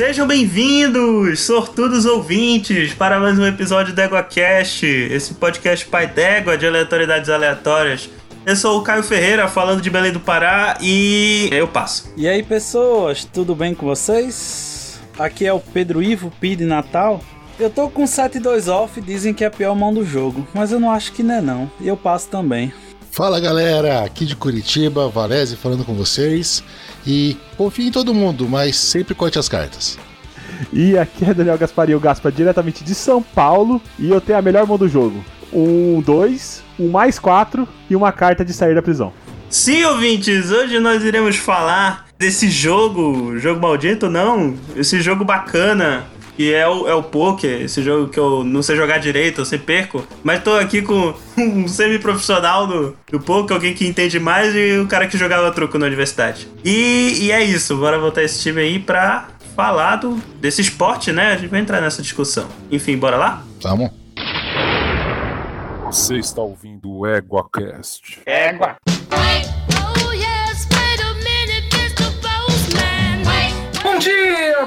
Sejam bem-vindos, sortudos ouvintes, para mais um episódio do EguaCast, esse podcast pai d'égua de aleatoriedades aleatórias. Eu sou o Caio Ferreira, falando de Belém do Pará, e eu passo. E aí, pessoas, tudo bem com vocês? Aqui é o Pedro Ivo, Pide Natal. Eu tô com 7-2 off, dizem que é a pior mão do jogo, mas eu não acho que não é não, e eu passo também. Fala galera, aqui de Curitiba, Valese falando com vocês. E confie em todo mundo, mas sempre corte as cartas. E aqui é Daniel Gasparinho Gaspa, diretamente de São Paulo, e eu tenho a melhor mão do jogo. Um, dois, um mais quatro e uma carta de sair da prisão. Sim, ouvintes, hoje nós iremos falar desse jogo, jogo maldito não, esse jogo bacana que é o, é o poker, esse jogo que eu não sei jogar direito, eu sempre perco. Mas tô aqui com um semi-profissional do, do poker, alguém que entende mais e o cara que jogava truco na universidade. E, e é isso, bora voltar esse time aí pra falar do, desse esporte, né? A gente vai entrar nessa discussão. Enfim, bora lá? Vamos. Você está ouvindo o EguaCast. Égua! Oh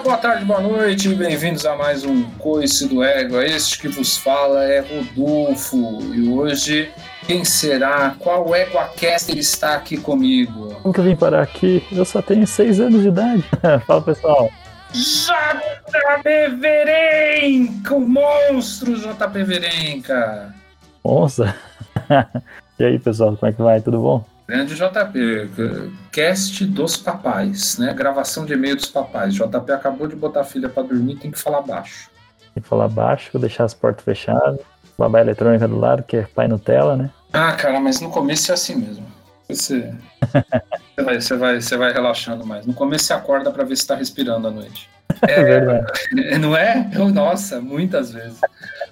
boa tarde, boa noite, bem-vindos a mais um Coice do Ego. Este que vos fala é Rodolfo e hoje quem será? Qual EguaCaster está aqui comigo? Como que eu vim parar aqui? Eu só tenho 6 anos de idade. Fala pessoal. JP Verenca, o monstro JP Verenca. Onça. e aí pessoal, como é que vai? Tudo bom? Grande JP, cast dos papais, né? Gravação de e-mail dos papais. JP acabou de botar a filha pra dormir, tem que falar baixo. Tem que falar baixo, deixar as portas fechadas. Babá eletrônica do lado, que é pai Nutella, né? Ah, cara, mas no começo é assim mesmo. Você, você, vai, você, vai, você vai relaxando mais. No começo você acorda pra ver se tá respirando à noite. É verdade. Não é? Eu, nossa, muitas vezes.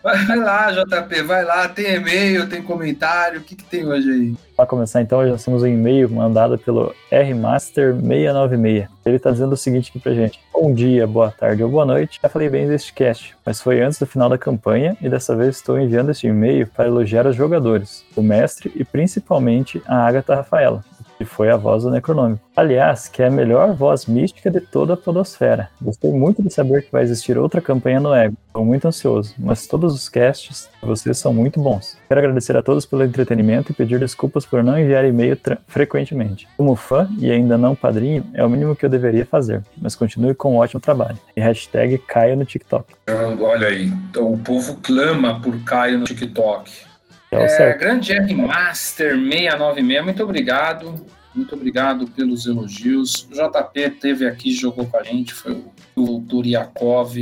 Vai, lá, JP, vai lá. Tem e-mail, tem comentário. O que, que tem hoje aí? Para começar então, nós temos um e-mail mandado pelo Rmaster696. Ele tá dizendo o seguinte aqui pra gente. Bom dia, boa tarde ou boa noite. Já falei bem deste cast, mas foi antes do final da campanha e dessa vez estou enviando este e-mail para elogiar os jogadores, o mestre e principalmente a Agatha Rafaela, que foi a voz do Necronômico. Aliás, que é a melhor voz mística de toda a podosfera. Gostei muito de saber que vai existir outra campanha no Ego. Estou muito ansioso, mas todos os casts de vocês são muito bons. Quero agradecer a todos pelo entretenimento e pedir desculpas por não enviar e-mail frequentemente. Como fã e ainda não padrinho, é o mínimo que eu deveria fazer, mas continue com um ótimo trabalho. E hashtag Caio no TikTok. Olha aí, então, o povo clama por Caio no TikTok. É É, grande R Master 696, muito obrigado. Muito obrigado pelos elogios. O JP teve aqui, jogou com a gente, foi o doutor Yakov.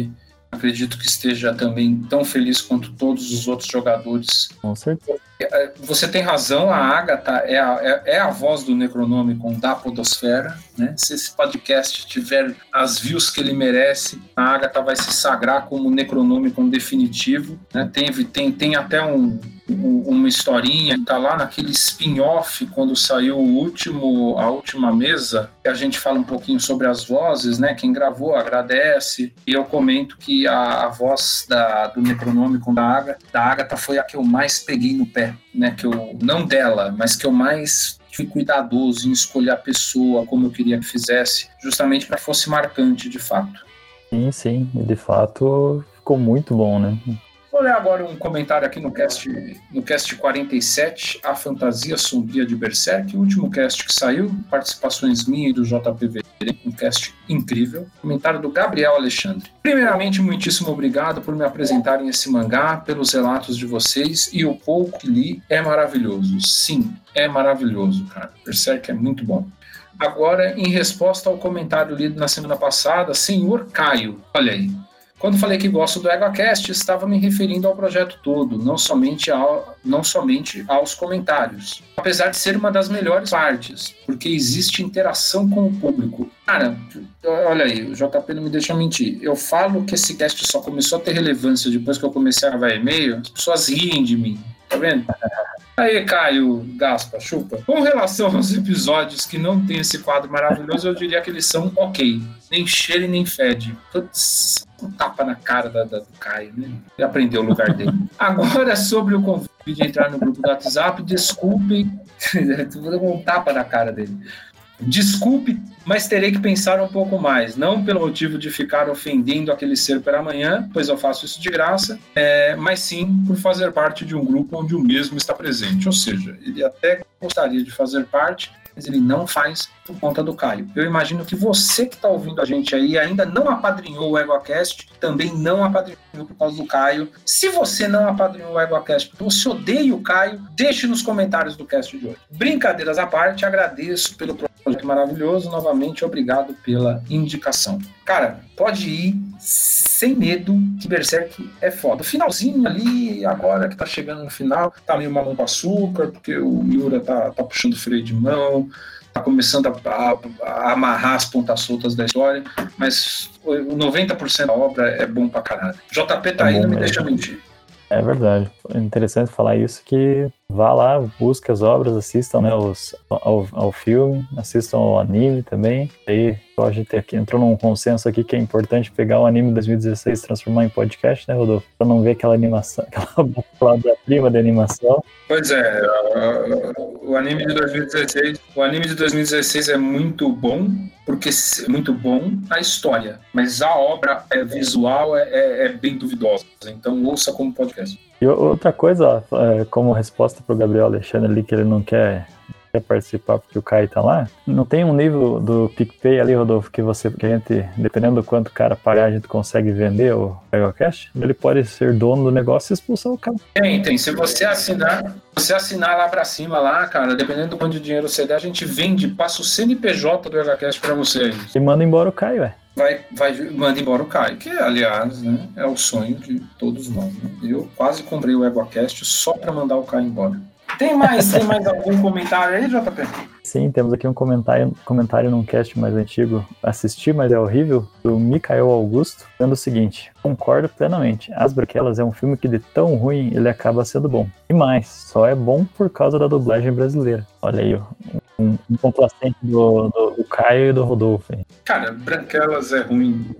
Acredito que esteja também tão feliz quanto todos os outros jogadores. Com certeza. Você tem razão, a Agatha é a, é, é a voz do Necronômico da Podosfera. Né? Se esse podcast tiver as views que ele merece, a Agatha vai se sagrar como Necronômico definitivo. Né? Tem, tem, tem até um- uma historinha que tá lá naquele spin-off quando saiu o último, a última mesa, que a gente fala um pouquinho sobre as vozes, né? Quem gravou agradece. E eu comento que a, a voz da, do Necronômico da Agatha, da Agatha foi a que eu mais peguei no pé, né? Que eu, não dela, mas que eu mais fui cuidadoso em escolher a pessoa como eu queria que fizesse, justamente para fosse marcante de fato. Sim, sim. De fato ficou muito bom, né? Vou ler agora um comentário aqui no cast, no cast 47, A Fantasia Sombria de Berserk, o último cast que saiu, participações minhas e do JPV, um cast incrível. Comentário do Gabriel Alexandre. Primeiramente, muitíssimo obrigado por me apresentarem esse mangá, pelos relatos de vocês, e o pouco que li é maravilhoso. Sim, é maravilhoso, cara. Berserk é muito bom. Agora, em resposta ao comentário lido na semana passada, senhor Caio, olha aí. Quando falei que gosto do EgoCast, estava me referindo ao projeto todo, não somente, ao, não somente aos comentários. Apesar de ser uma das melhores partes, porque existe interação com o público. Cara, olha aí, o JP não me deixa mentir. Eu falo que esse cast só começou a ter relevância depois que eu comecei a gravar e-mail, as pessoas riem de mim, tá vendo? Aí, Caio Gaspa, chupa. Com relação aos episódios que não tem esse quadro maravilhoso, eu diria que eles são ok. Nem cheira e nem fede. Putz, um tapa na cara da, da- do Caio, né? Ele aprendeu o lugar dele. Agora, sobre o convite de entrar no grupo do WhatsApp, desculpem. Um tapa na cara dele. Desculpe, mas terei que pensar um pouco mais. Não pelo motivo de ficar ofendendo aquele ser pela manhã, pois eu faço isso de graça, é, mas sim por fazer parte de um grupo onde o mesmo está presente. Ou seja, ele até gostaria de fazer parte, mas ele não faz por conta do Caio. Eu imagino que você que está ouvindo a gente aí ainda não apadrinhou o EgoCast, também não apadrinhou por causa do Caio. Se você não apadrinhou o EgoCast, você odeia o Caio, deixe nos comentários do cast de hoje. Brincadeiras à parte, agradeço pelo projeto maravilhoso. Novamente, obrigado pela indicação. Cara, pode ir sem medo que Berserk é foda. O finalzinho ali, agora que tá chegando no final, tá meio mamão com açúcar, porque o Miura tá, tá puxando freio de mão, tá começando a, a- a amarrar as pontas soltas da história, mas o 90% da obra é bom pra caralho. JP tá É aí, não me mesmo. deixa mentir. É verdade. É interessante falar isso que vá lá, busque as obras, assistam né, os, ao, ao filme, assistam ao anime também. Aí a gente aqui entrou num consenso aqui que é importante pegar o anime 2016 e transformar em podcast, né, Rodolfo? Pra não ver aquela animação, aquela prima de animação. Pois é, o anime de 2016, o anime de 2016 é muito bom, porque é muito bom a história, mas a obra é visual é, é- é bem duvidosa. Então ouça como podcast. E o- outra coisa, é, como resposta pro Gabriel Alexandre ali, que ele não quer, quer participar porque o Kai tá lá, não tem um nível do PicPay ali, Rodolfo, que você, que a gente, dependendo do quanto o cara pagar, a gente consegue vender o PegaCash? Ele pode ser dono do negócio e expulsar o cara. Tem, tem. Se você assinar, se você assinar lá pra cima, lá, cara, dependendo do quanto de dinheiro você der, a gente vende, passa o CNPJ do HCast pra você. E manda embora o Caio, ué. Vai, vai, manda embora o Caio, que, aliás, né, é o sonho de todos nós. né? Eu quase comprei o EgoCast só pra mandar o Caio embora. Tem mais, tem mais algum comentário aí, JP? Sim, temos aqui um comentário, comentário num cast mais antigo, assisti, mas é horrível, do Mikael Augusto, dizendo o seguinte: concordo plenamente. As Branquelas é um filme que de tão ruim ele acaba sendo bom. E mais, só é bom por causa da dublagem brasileira. Olha aí, um, um complacente do, do, do Caio e do Rodolfo. Cara, Branquelas é ruim.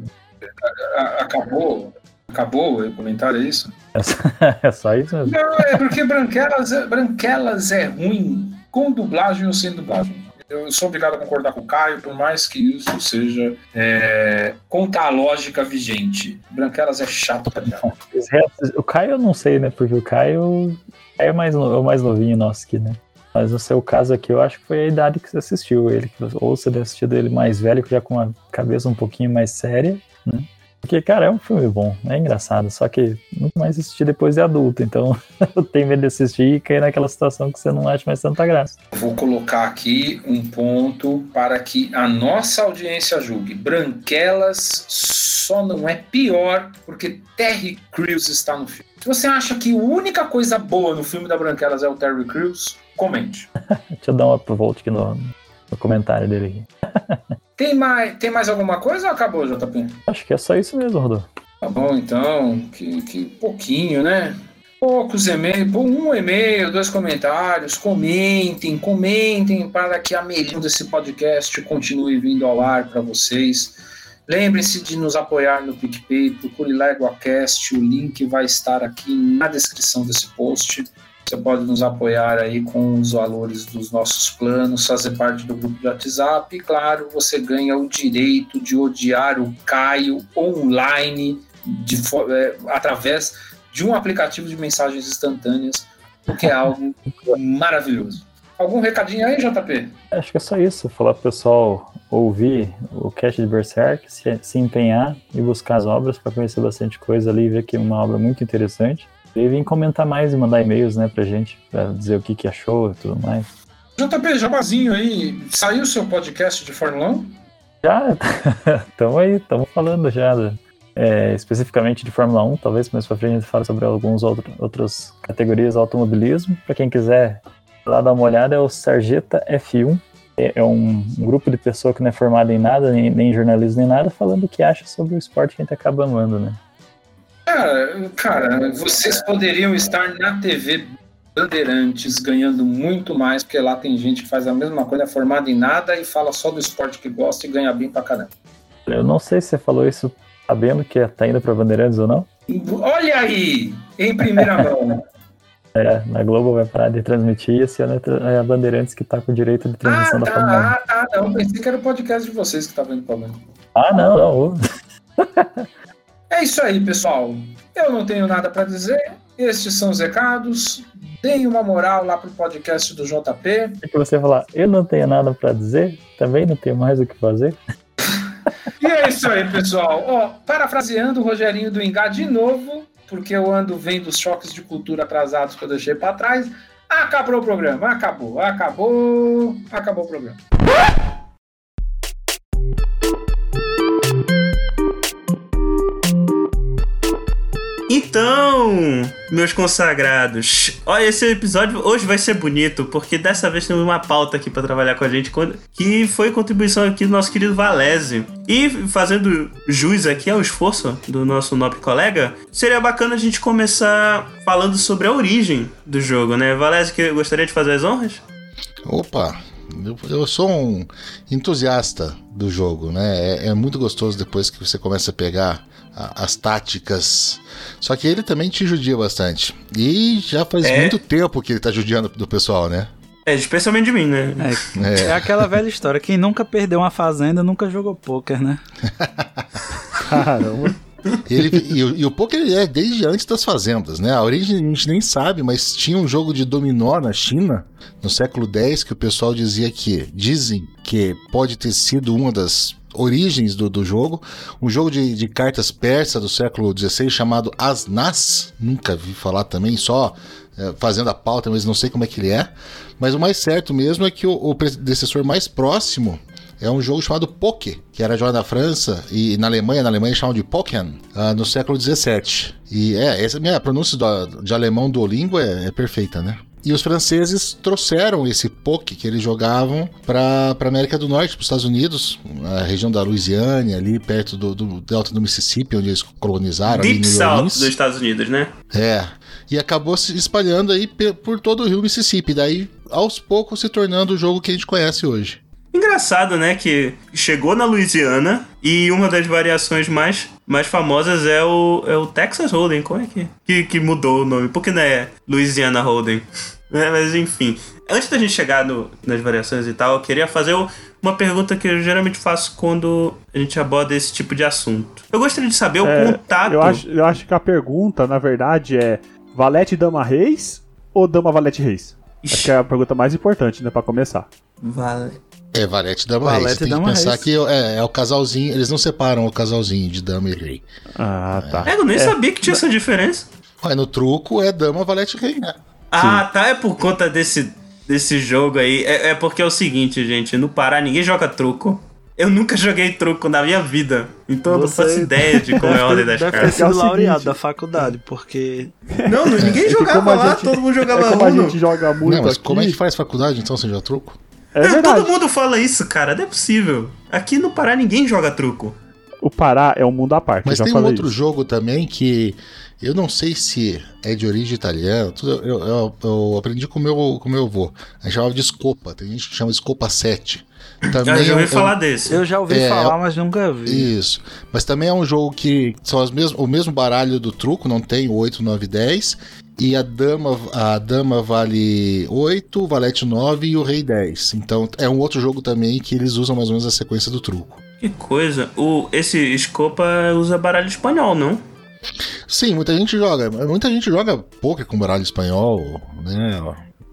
Acabou? Acabou o comentário, é isso? É só, isso mesmo. Não, é porque Branquelas, é- Branquelas é ruim com dublagem ou sem dublagem. Eu sou obrigado a concordar com o Caio, por mais que isso seja é, contra a lógica vigente. Branquelas é chato pra restos- O Caio eu não sei, né? Porque o Caio é mais, no- é o mais novinho nosso aqui, né? Mas no seu caso aqui, eu acho que foi a idade que você assistiu ele. Ou você deve assistido ele mais velho, já com uma cabeça um pouquinho mais séria, né? Porque, cara, é um filme bom, é engraçado. Só que muito mais assistir depois de adulto. Então, eu tenho medo de assistir e cair naquela situação que você não acha mais tanta graça. Vou colocar aqui um ponto para que a nossa audiência julgue. Branquelas só não é pior porque Terry Crews está no filme. Se você acha que a única coisa boa no filme da Branquelas é o Terry Crews, comente. Deixa eu dar uma volta aqui no, no comentário dele aqui. Tem mais, tem mais alguma coisa ou acabou, JP? Acho que é só isso mesmo, Rodolfo. Tá bom, então, que, que pouquinho, né? Poucos e-mails, um e-mail, dois comentários, comentem, comentem para que a melhor desse podcast continue vindo ao ar para vocês. Lembrem-se de nos apoiar no PicPay, procure LegoaCast, o link vai estar aqui na descrição desse post. Você pode nos apoiar aí com os valores dos nossos planos, fazer parte do grupo de WhatsApp e, claro, você ganha o direito de odiar o Caio online de é, através de um aplicativo de mensagens instantâneas, o que é algo maravilhoso. Algum recadinho aí, JP? Acho que é só isso. Falar pro pessoal ouvir o cast de Berserk, se, se empenhar e buscar as obras para conhecer bastante coisa ali e ver que é uma obra muito interessante. E vir comentar mais e mandar e-mails, né, pra gente, pra dizer o que, que achou e tudo mais. JP, jabazinho aí, saiu o seu podcast de Fórmula 1? Já, estamos aí, estamos falando já, né? é, especificamente de Fórmula 1, talvez mais pra frente a gente fale sobre algumas outro, outras categorias de automobilismo. Para quem quiser lá dar uma olhada, é o Sarjeta F1. É, é um, um grupo de pessoa que não é formado em nada, nem, nem em jornalismo, nem nada, falando o que acha sobre o esporte que a gente acaba amando, né? Cara, cara, vocês poderiam estar na TV Bandeirantes ganhando muito mais, porque lá tem gente que faz a mesma coisa, é formada em nada e fala só do esporte que gosta e ganha bem pra caramba. Eu não sei se você falou isso sabendo que tá indo pra Bandeirantes ou não. Olha aí, em primeira mão. É, na Globo vai parar de transmitir e esse ano é é a Bandeirantes que tá com o direito de Ah, transmissão da Fórmula 1. tá, ah, tá, não. Pensei que era o podcast de vocês que estavam indo problema. Ah, não, não. É isso aí, pessoal. Eu não tenho nada para dizer. Estes são os recados. Deem uma moral lá pro podcast do JP. O que você falar, eu não tenho nada pra dizer, também não tenho mais o que fazer. E é isso aí, pessoal. Ó, parafraseando o Rogerinho do Engá de novo, porque eu ando vendo os choques de cultura atrasados que eu deixei para trás. Acabou o programa, acabou, acabou, acabou o programa. Então, meus consagrados, olha, esse episódio hoje vai ser bonito, porque dessa vez temos uma pauta aqui pra trabalhar com a gente, que foi contribuição aqui do nosso querido Valese. E fazendo jus aqui ao esforço do nosso nobre colega, seria bacana a gente começar falando sobre a origem do jogo, né? Valese, que gostaria de fazer as honras? Opa, eu, eu sou um entusiasta do jogo, né? É, é muito gostoso depois que você começa a pegar a- as táticas. Só que ele também te judia bastante. E já faz É. muito tempo que ele tá judiando do pessoal, né? É, especialmente de mim, né? É, É. é aquela velha história. Quem nunca perdeu uma fazenda nunca jogou pôquer, né? Caramba. Ele, e, o- e o poker ele é desde antes das fazendas, né? A origem a gente nem sabe, mas tinha um jogo de dominó na China no século X que o pessoal dizia que dizem que pode ter sido uma das origens do, do jogo. Um jogo de, de cartas persa do século XVI chamado Asnas. Nunca vi falar também, só é, fazendo a pauta, mas não sei como é que ele é. Mas o mais certo mesmo é que o, o predecessor mais próximo é um jogo chamado Poké, que era jogado na França e na Alemanha, na Alemanha chamam de Pokémon, ah, no século XVII. E é, essa minha pronúncia do- de alemão do língua é, é perfeita, né? E os franceses trouxeram esse poké que eles jogavam para a América do Norte, para os Estados Unidos, a região da Louisiana, ali perto do, do delta do Mississippi, onde eles colonizaram. Deep South dos Estados Unidos, né? É. E acabou se espalhando aí por todo o rio Mississippi. Daí, aos poucos, se tornando o jogo que a gente conhece hoje. Engraçado, né? Que chegou na Louisiana e uma das variações mais, mais famosas é o, é o Texas Hold'em. Como é que, que, que mudou o nome? Por que não é Louisiana Hold'em? É, mas enfim. Antes da gente chegar no- nas variações e tal, eu queria fazer o- uma pergunta que eu geralmente faço quando a gente aborda esse tipo de assunto. Eu gostaria de saber o É, contato. eu, acho, eu acho que a pergunta, na verdade, é Valete Dama Reis ou Dama Valete Reis? Acho que é a pergunta mais importante, né, pra começar. Vale. É, Valete e Dama Valete Rei. Você e tem que Dama pensar Reis. que é, é o casalzinho. Eles não separam o casalzinho de Dama e Rei. Ah, tá. É, eu nem sabia que tinha essa diferença. Ué, no truco é Dama, Valete e Rei, né? Ah, tá. É por conta desse, desse jogo aí. É, é porque é o seguinte, gente. No Pará ninguém joga truco. Eu nunca joguei truco na minha vida. Então eu não faço ideia de como é a ordem das Deve ter cartas. É o sido laureado seguinte- da faculdade, porque Não, ninguém É que jogava lá, gente- todo mundo É jogava como a gente joga muito não, mas aqui. como é que faz faculdade então, sem jogar truco? É Não, verdade. todo mundo fala isso, cara. Não é possível. Aqui no Pará ninguém joga truco. O Pará é um mundo à parte. Mas tem um outro isso. jogo também que eu não sei se é de origem italiana. tudo- Eu, eu- eu aprendi com o meu, com o meu avô. A gente chamava de Scopa. Tem gente que chama Scopa 7. Também Eu já é ouvi um- falar desse. eu já ouvi É, falar, mas nunca vi. Isso. Mas também é um jogo que são as mesmas, o mesmo baralho do truco, não tem o 8, 9 10. E a dama, a dama vale 8, o valete 9 e o rei 10. Então é um outro jogo também que eles usam mais ou menos a sequência do truco. Que coisa. O, esse Scopa usa baralho espanhol, não? Sim, muita gente joga. Muita gente joga poker com baralho espanhol, né?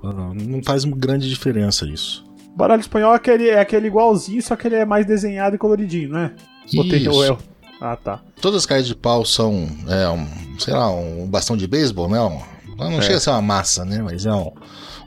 Não faz grande diferença isso. Baralho espanhol é aquele, é aquele igualzinho, só que ele é mais desenhado e coloridinho, não é? Ou tem- Isso. ou é- Ah, tá. Todas as cartas de pau são, é, um, sei lá, um bastão de beisebol, né? Um- não chega a ser uma massa, né? Mas é um,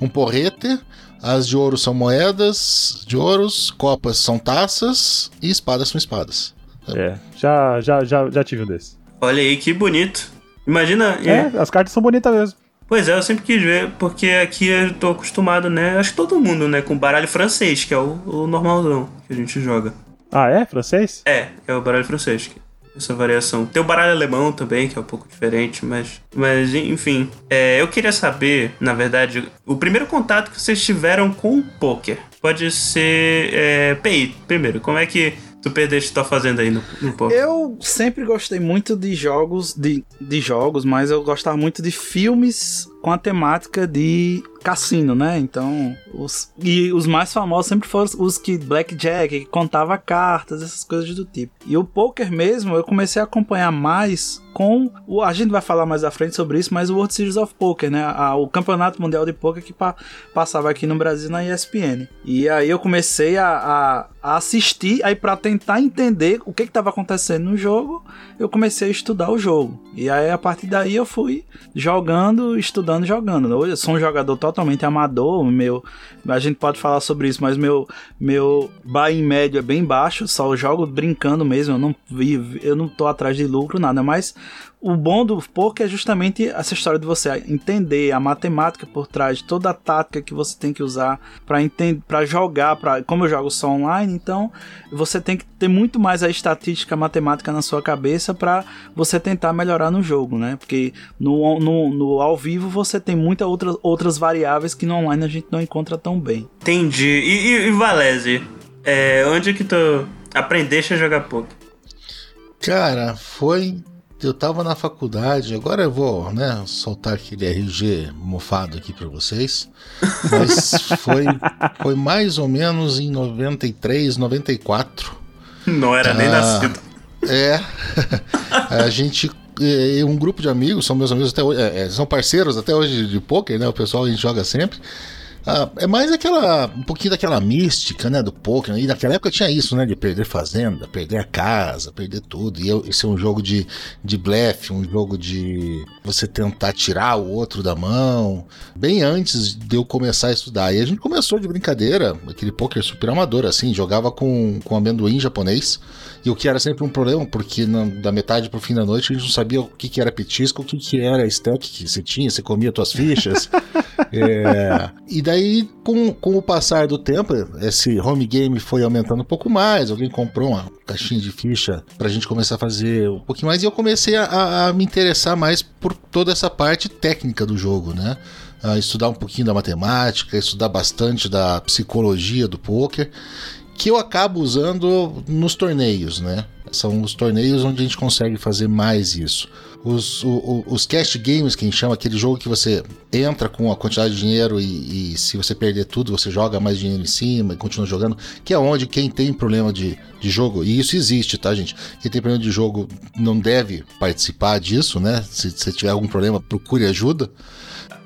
um porrete. As de ouro são moedas de ouros, copas são taças e espadas são espadas. É, já, já, já, já tive um desse. Olha aí, que bonito. Imagina. É, as cartas são bonitas mesmo. Pois é, eu sempre quis ver, porque aqui eu tô acostumado, né? Acho que todo mundo, né? Com baralho francês, que é o, o normalzão que a gente joga. Ah, é? Francês? É, é o baralho francês. Essa variação. Tem o baralho alemão também, que é um pouco diferente, mas. Mas, enfim. É, eu queria saber, na verdade, o primeiro contato que vocês tiveram com o poker. Pode ser. É, PI, primeiro. Como é que tu perdeste tua fazenda aí no, no poker? Eu sempre gostei muito de jogos, de, de jogos, mas eu gostava muito de filmes com a temática de cassino, né? Então, os, e os mais famosos sempre foram os que blackjack, que contava cartas, essas coisas do tipo. E o poker mesmo, eu comecei a acompanhar mais com o a gente vai falar mais à frente sobre isso, mas o World Series of Poker, né? A- o Campeonato Mundial de Poker que pa- passava aqui no Brasil na ESPN. E aí eu comecei a, a- a assistir aí para tentar entender o que estava acontecendo no jogo, eu comecei a estudar o jogo. E aí a partir daí eu fui jogando, estudando, jogando. Hoje eu sou um jogador totalmente amador, meu, a gente pode falar sobre isso, mas meu meu buy médio é bem baixo, só jogo brincando mesmo, eu não vi, eu não tô atrás de lucro nada, mas o bom do poker é justamente essa história de você entender a matemática por trás de toda a tática que você tem que usar para entender, para jogar, para como eu jogo só online, então você tem que ter muito mais a estatística a matemática na sua cabeça para você tentar melhorar no jogo, né? Porque no, no, no ao vivo você tem muitas outras, outras variáveis que no online a gente não encontra tão bem. Entendi. E, e, e Valese, é, onde que tu aprendeste a jogar poker? Cara, foi. Eu tava na faculdade, agora eu vou, né, soltar aquele RG mofado aqui pra vocês. Mas foi, foi mais ou menos em 93, 94. Não era nem Ah. nascido. É. a gente. é, Um grupo de amigos, são meus amigos até hoje, é, é, são parceiros até hoje de poker, né? O pessoal a gente joga sempre. Ah, é mais aquela. um pouquinho daquela mística, né? Do poker. E naquela época tinha isso, né? De perder fazenda, perder a casa, perder tudo. E esse é um jogo de, de blefe, um jogo de você tentar tirar o outro da mão. Bem antes de eu começar a estudar. E a gente começou de brincadeira, aquele poker super amador, assim, jogava com, com amendoim japonês. E o que era sempre um problema, porque na- da metade pro fim da noite a gente não sabia o que, que era petisco, o que, que era stack que você tinha, você comia tuas fichas. É, E daí, com, com o passar do tempo, esse home game foi aumentando um pouco mais. Alguém comprou uma caixinha de ficha pra gente começar a fazer um pouquinho mais. E eu comecei a- a, me interessar mais por toda essa parte técnica do jogo, né? A estudar um pouquinho da matemática, estudar bastante da psicologia do poker que eu acabo usando nos torneios, né? São os torneios onde a gente consegue fazer mais isso. Os, o- os cash games, que a gente chama, aquele jogo que você entra com a quantidade de dinheiro e, e se você perder tudo, você joga mais dinheiro em cima e continua jogando, que é onde quem tem problema de, de jogo, e isso existe, tá, gente? Quem tem problema de jogo não deve participar disso, né? Se você tiver algum problema, procure ajuda.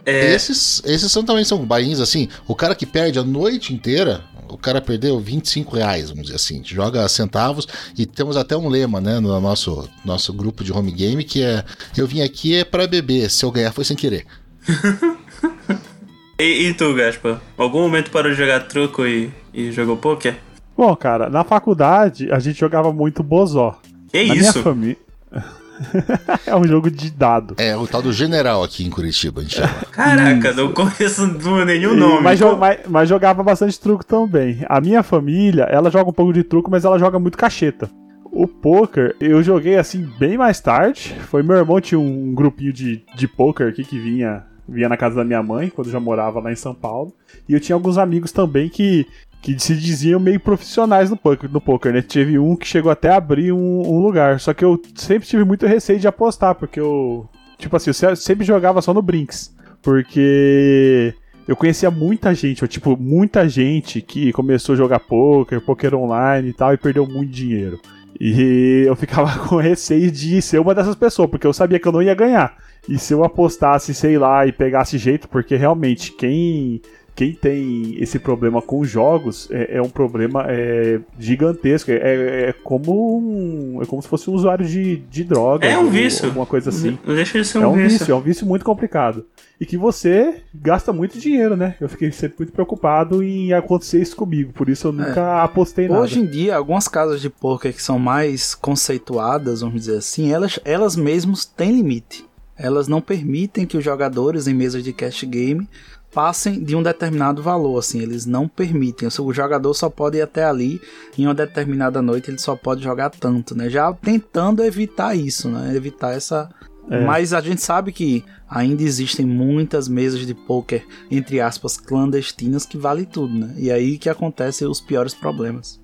É, Esses, esses são, também são bainhos assim. O cara que perde a noite inteira, o cara perdeu 25 reais, vamos dizer assim. A gente joga centavos e temos até um lema, né, no nosso, nosso grupo de home game que é: Eu vim aqui é pra beber, se eu ganhar foi sem querer. e, e tu, Gaspa? Algum momento parou de jogar truco e, e jogou poker? Bom, cara, na faculdade a gente jogava muito Bozó. Que Na isso? minha família. é um jogo de dado. É o tal do general aqui em Curitiba, a gente chama. Caraca, não conheço nenhum nome. Mas, jo- mas- mas jogava bastante truco também. A minha família, ela joga um pouco de truco, mas ela joga muito cacheta. O poker, eu joguei assim bem mais tarde. Foi meu irmão tinha um grupinho de, de poker aqui que vinha, vinha na casa da minha mãe, quando eu já morava lá em São Paulo. E eu tinha alguns amigos também que, que se diziam meio profissionais no poker, no poker, né? Teve um que chegou até a abrir um, um lugar. Só que eu sempre tive muito receio de apostar, porque eu. Tipo assim, eu se- sempre jogava só no Brinks. Porque eu conhecia muita gente, tipo, muita gente que começou a jogar poker, poker online e tal, e perdeu muito dinheiro. E eu ficava com receio de ser uma dessas pessoas, porque eu sabia que eu não ia ganhar. E se eu apostasse, sei lá, e pegasse jeito, porque realmente quem quem tem esse problema com jogos é, é um problema é, gigantesco. É, é- é como um, é como se fosse um usuário de, de droga. É um vício. Alguma coisa assim. Não deixa de ser É um, um vício. vício, é um vício muito complicado. E que você gasta muito dinheiro, né? Eu fiquei sempre muito preocupado em acontecer isso comigo, por isso eu nunca apostei nada. Hoje em dia, algumas casas de poker que são mais conceituadas, vamos dizer assim, elas, elas mesmas têm limite. Elas não permitem que os jogadores em mesas de cash game passem de um determinado valor, assim, eles não permitem. O jogador só pode ir até ali em uma determinada noite, ele só pode jogar tanto, né? Já tentando evitar isso, né? Evitar essa É. mas a gente sabe que ainda existem muitas mesas de poker, entre aspas, clandestinas que vale tudo, né? E aí que acontecem os piores problemas.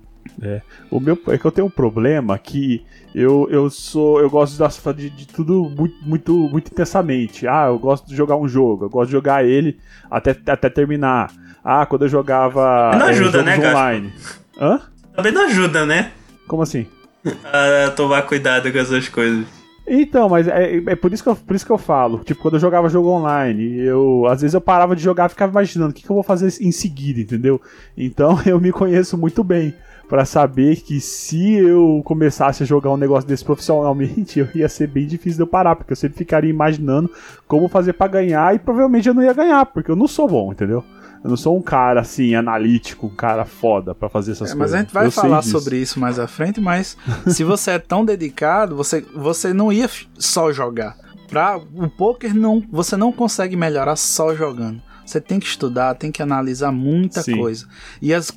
O meu é que eu tenho um problema que eu, eu sou eu gosto de, de tudo muito, muito muito intensamente. Ah, eu gosto de jogar um jogo, eu gosto de jogar ele até, até terminar. Ah, quando eu jogava Não é, ajuda, jogos né, online. Hã? Também não ajuda, né? Como assim? A tomar cuidado com essas coisas. Então, mas é, é por, isso que eu, por isso que eu falo. Tipo, quando eu jogava jogo online, eu às vezes eu parava de jogar e ficava imaginando o que, que eu vou fazer em seguida, entendeu? Então eu me conheço muito bem pra saber que se eu começasse a jogar um negócio desse profissionalmente, eu ia ser bem difícil de eu parar, porque eu sempre ficaria imaginando como fazer pra ganhar e provavelmente eu não ia ganhar, porque eu não sou bom, entendeu? Eu não sou um cara assim analítico, um cara foda pra fazer essas É, coisas. mas a gente vai Eu falar sobre isso mais à frente, mas se você é tão dedicado, você, você não ia só jogar. Pra, o poker não, você não consegue melhorar só jogando. Você tem que estudar, tem que analisar muita Sim. coisa. E as,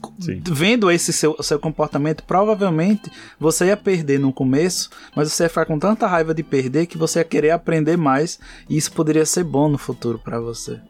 vendo esse seu, seu comportamento, provavelmente você ia perder no começo, mas você ia ficar com tanta raiva de perder que você ia querer aprender mais. E isso poderia ser bom no futuro pra você.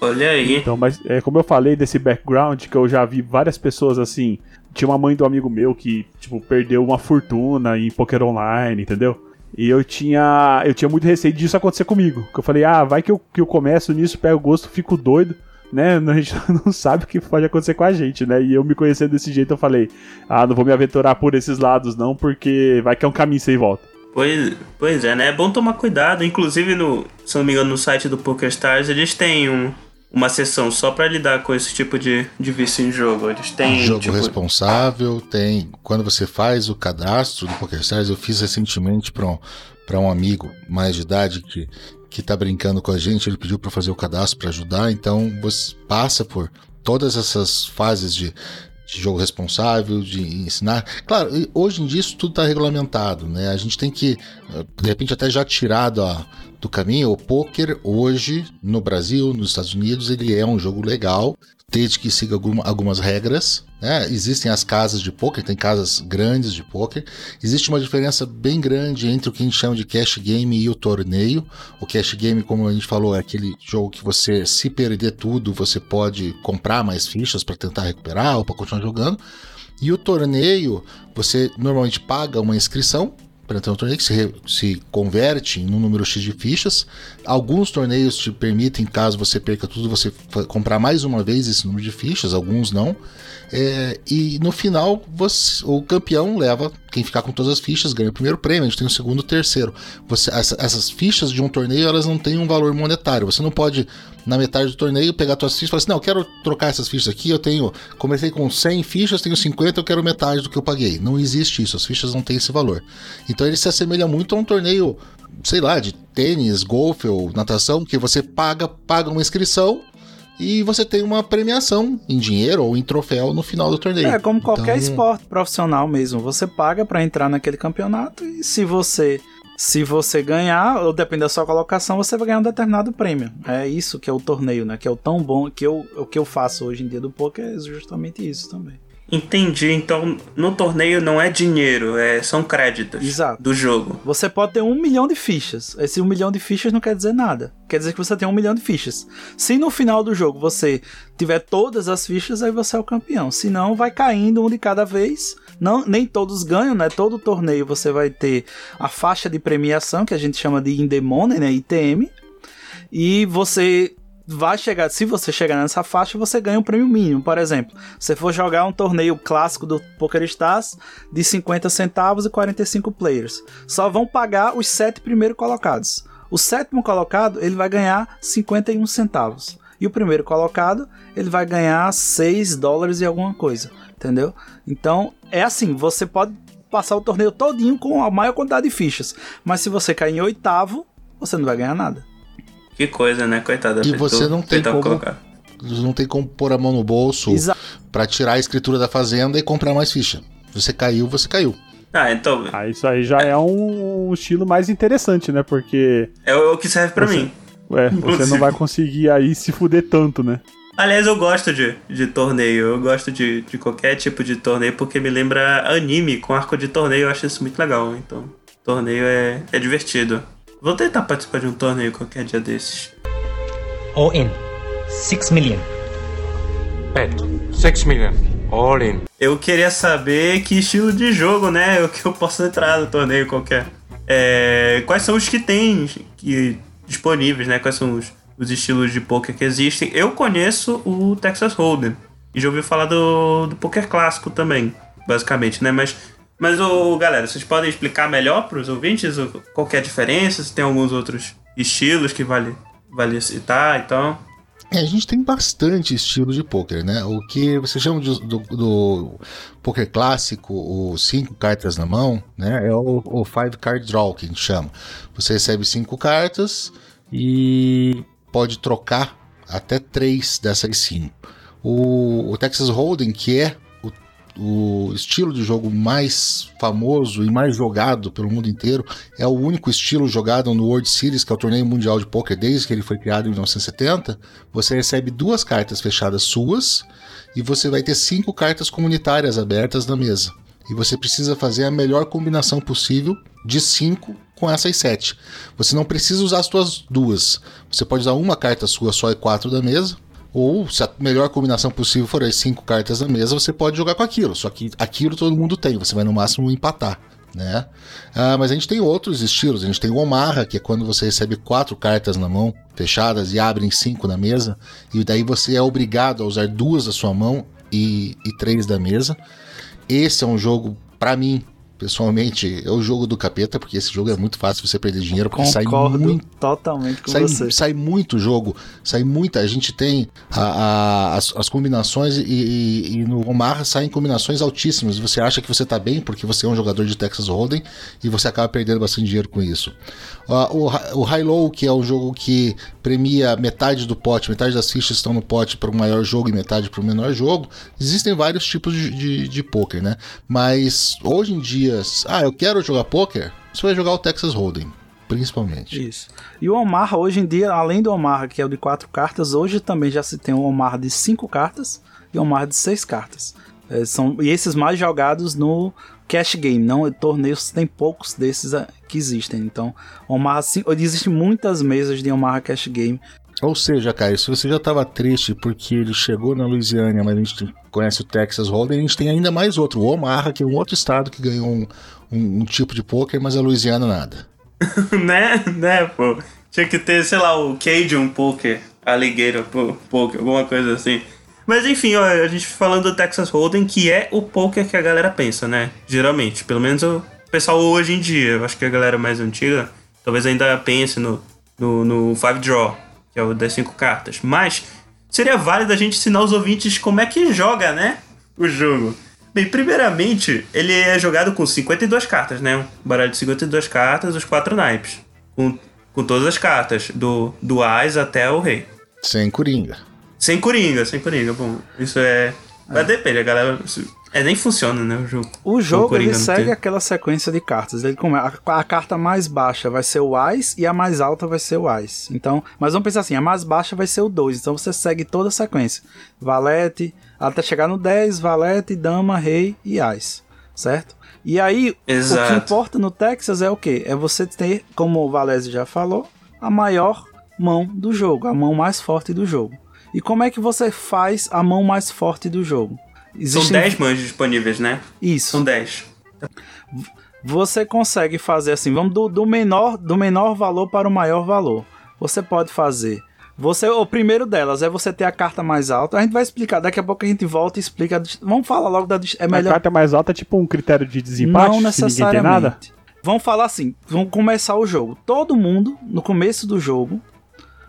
Olha aí. Então, mas é como eu falei desse background, que eu já vi várias pessoas assim. Tinha uma mãe do amigo meu que, tipo, perdeu uma fortuna em poker online, entendeu? E eu tinha. Eu tinha muito receio disso acontecer comigo. Que eu falei, ah, vai que eu, que eu começo nisso, pego o gosto, fico doido, né? A gente não sabe o que pode acontecer com a gente, né? E eu me conhecendo desse jeito, eu falei, ah, não vou me aventurar por esses lados, não, porque vai que é um caminho sem volta. Pois, pois é, né? É bom tomar cuidado. Inclusive, no, se não me engano, no site do PokerStars, eles têm um, uma seção só pra lidar com esse tipo de, de vício em jogo. Eles têm. Jogo tipo, responsável, tem. Quando você faz o cadastro do PokerStars, eu fiz recentemente para um, pra um amigo mais de idade que, que tá brincando com a gente, ele pediu para fazer o cadastro para ajudar, então você passa por todas essas fases de, de jogo responsável, de ensinar. Claro, hoje em dia isso tudo está regulamentado, né? A gente tem que, eh, de repente, até já tirar da- do caminho. O poker hoje, no Brasil, nos Estados Unidos, ele é um jogo legal, desde que siga alguma- algumas regras. Né? Existem as casas de poker, tem casas grandes de poker. Existe uma diferença bem grande entre o que a gente chama de cash game e o torneio. O cash game, como a gente falou, é aquele jogo que você, se perder tudo, você pode comprar mais fichas para tentar recuperar ou para continuar jogando. E o torneio, você normalmente paga uma inscrição para entrar no torneio, que se, se converte em um número X de fichas. Alguns torneios te permitem, caso você perca tudo, você comprar mais uma vez esse número de fichas, alguns não. É, e no final, você- o campeão leva, quem ficar com todas as fichas ganha o primeiro prêmio, a gente tem o segundo o terceiro. Você, essa- essas fichas de um torneio, elas não têm um valor monetário. Você não pode, na metade do torneio, pegar suas fichas e falar assim, não, eu quero trocar essas fichas aqui, eu tenho, comecei com 100 fichas, tenho 50, eu quero metade do que eu paguei. Não existe isso, as fichas não têm esse valor. Então ele se assemelha muito a um torneio, sei lá, de tênis, golfe ou natação, que você paga, paga uma inscrição e você tem uma premiação em dinheiro ou em troféu no final do torneio. É como qualquer Então, esporte profissional mesmo. Você paga pra entrar naquele campeonato e se você se você ganhar, ou depende da sua colocação, você vai ganhar um determinado prêmio. É isso que é o torneio, né? Que é o tão bom que eu, o que eu faço hoje em dia do poker é justamente isso também. Entendi. Então, no torneio não é dinheiro, é, são créditos Exato. do jogo. Você pode ter um milhão de fichas. Esse um milhão de fichas não quer dizer nada. Quer dizer que você tem um milhão de fichas. Se no final do jogo você tiver todas as fichas, aí você é o campeão. Se não, vai caindo um de cada vez. Não, nem todos ganham, né? Todo torneio você vai ter a faixa de premiação, que a gente chama de In the Money, né? ITM. E você vai chegar, se você chegar nessa faixa, você ganha um prêmio mínimo. Por exemplo, se for jogar um torneio clássico do PokerStars de 50 centavos e 45 players, só vão pagar os sete primeiros colocados. O sétimo colocado, ele vai ganhar 51 centavos. E o primeiro colocado, ele vai ganhar 6 dólares e alguma coisa, entendeu? Então, é assim, você pode passar o torneio todinho com a maior quantidade de fichas, mas se você cair em oitavo, você não vai ganhar nada. Que coisa, né? Coitada. E você não tem como- colocar. Não tem como pôr a mão no bolso Exa- pra tirar a escritura da fazenda e comprar mais ficha. Você caiu, você caiu. Ah, então. Ah, isso aí já é um estilo mais interessante, né? Porque É o que serve pra Você- mim. é, você não vai conseguir aí se fuder tanto, né? Aliás, eu gosto de, de torneio. Eu gosto de, de qualquer tipo de torneio porque me lembra anime com arco de torneio. Eu acho isso muito legal. Então, torneio é, é divertido. Vou tentar participar de um torneio qualquer dia desses. All in. 6 million. Bet. 6 million. All in. Eu queria saber que estilo de jogo, né? O que eu posso entrar no torneio qualquer. É, quais são os que tem que, disponíveis, né? Quais são os, os estilos de poker que existem? Eu conheço o Texas Hold'em. E já ouvi falar do, do poker clássico também, basicamente, né? Mas, mas ô, galera, vocês podem explicar melhor para os ouvintes o- qual é a diferença? Se tem alguns outros estilos que vale, vale citar e tal. É, a gente tem bastante estilo de poker, né? O que você chama de- do, do poker clássico, o cinco cartas na mão, né? É o, o five card draw que a gente chama. Você recebe cinco cartas e pode trocar até três dessas cinco. O, o Texas Hold'em, que é o, o estilo de jogo mais famoso e mais jogado pelo mundo inteiro, é o único estilo jogado no World Series, que é o torneio mundial de poker desde que ele foi criado em 1970. Você recebe duas cartas fechadas suas e você vai ter cinco cartas comunitárias abertas na mesa. E você precisa fazer a melhor combinação possível de cinco com essas sete. Você não precisa usar as suas duas. Você pode usar uma carta sua só e quatro da mesa. Ou, se a melhor combinação possível for as cinco cartas na mesa, você pode jogar com aquilo. Só que aquilo todo mundo tem, você vai no máximo empatar. Né? Ah, mas a gente tem outros estilos. A gente tem o Omaha, que é quando você recebe quatro cartas na mão, fechadas, e abrem cinco na mesa. E daí você é obrigado a usar duas da sua mão e, e três da mesa. Esse é um jogo, pra mim, pessoalmente, é o jogo do capeta, porque esse jogo é muito fácil você perder dinheiro, porque sai Concordo muito totalmente com sai, você. sai muito jogo, sai muita. A gente tem a- a- as, as combinações e, e- e no Omaha saem combinações altíssimas. Você acha que você tá bem porque você é um jogador de Texas Hold'em e você acaba perdendo bastante dinheiro com isso. Ah, o, o High Low, que é um jogo que premia metade do pote, metade das fichas estão no pote para o maior jogo e metade para o menor jogo. Existem vários tipos de, de, de poker, né? Mas hoje em dia, ah, eu quero jogar poker, você vai jogar o Texas Hold'em, principalmente. Isso. E o Omaha, hoje em dia, além do Omaha, que é o de quatro cartas, hoje também já se tem o Omaha de cinco cartas e o Omaha de seis cartas. É, são, e esses mais jogados no cash game, não torneios, tem poucos desses ah, que existem. Então, Omaha, sim- existem muitas mesas de Omaha cash game. Ou seja, Caio, se você já estava triste porque ele chegou na Louisiana, mas a gente conhece o Texas Hold'em, a gente tem ainda mais outro, o Omaha, que é um outro estado que ganhou um, um- um tipo de poker, mas a Louisiana nada. né? Né, pô. Tinha que ter, sei lá, o Cajun Poker, Alligator po- Poker, alguma coisa assim. Mas enfim, ó, a gente falando do Texas Hold'em, que é o poker que a galera pensa, né? Geralmente. Pelo menos o pessoal hoje em dia. Eu acho que a galera mais antiga talvez ainda pense no, no, no Five Draw, que é o das cinco cartas. Mas seria válido a gente ensinar os ouvintes como é que joga, né? O jogo. Bem, primeiramente, ele é jogado com 52 cartas, né? Um baralho de 52 cartas, os quatro naipes. Com, com todas as cartas, do, do Ás até o Rei. Sem coringa. Sem coringa, sem coringa. Bom, isso é. Mas depende, a galera. É, nem funciona, né? O jogo. O jogo ele segue tem. aquela sequência de cartas. Ele a, a carta mais baixa vai ser o Ás e a mais alta vai ser o Ás. Então, mas vamos pensar assim, a mais baixa vai ser o 2. Então você segue toda a sequência. Valete, até chegar no 10, Valete, Dama, Rei e Ás. Certo? E aí, o que Exato. importa no Texas é o quê? É você ter, como o Valese já falou, a maior mão do jogo, a mão mais forte do jogo. E como é que você faz a mão mais forte do jogo? São Existem- 10 mãos disponíveis, né? Isso. São 10. você consegue fazer assim, vamos do, do menor do menor valor para o maior valor. Você pode fazer. Você, o primeiro delas é você ter a carta mais alta. A gente vai explicar, daqui a pouco a gente volta e explica. a Vamos falar logo da é A melhor carta mais alta é tipo um critério de desempate, não se ninguém tem nada? necessariamente. Vamos falar assim, vamos começar o jogo. Todo mundo no começo do jogo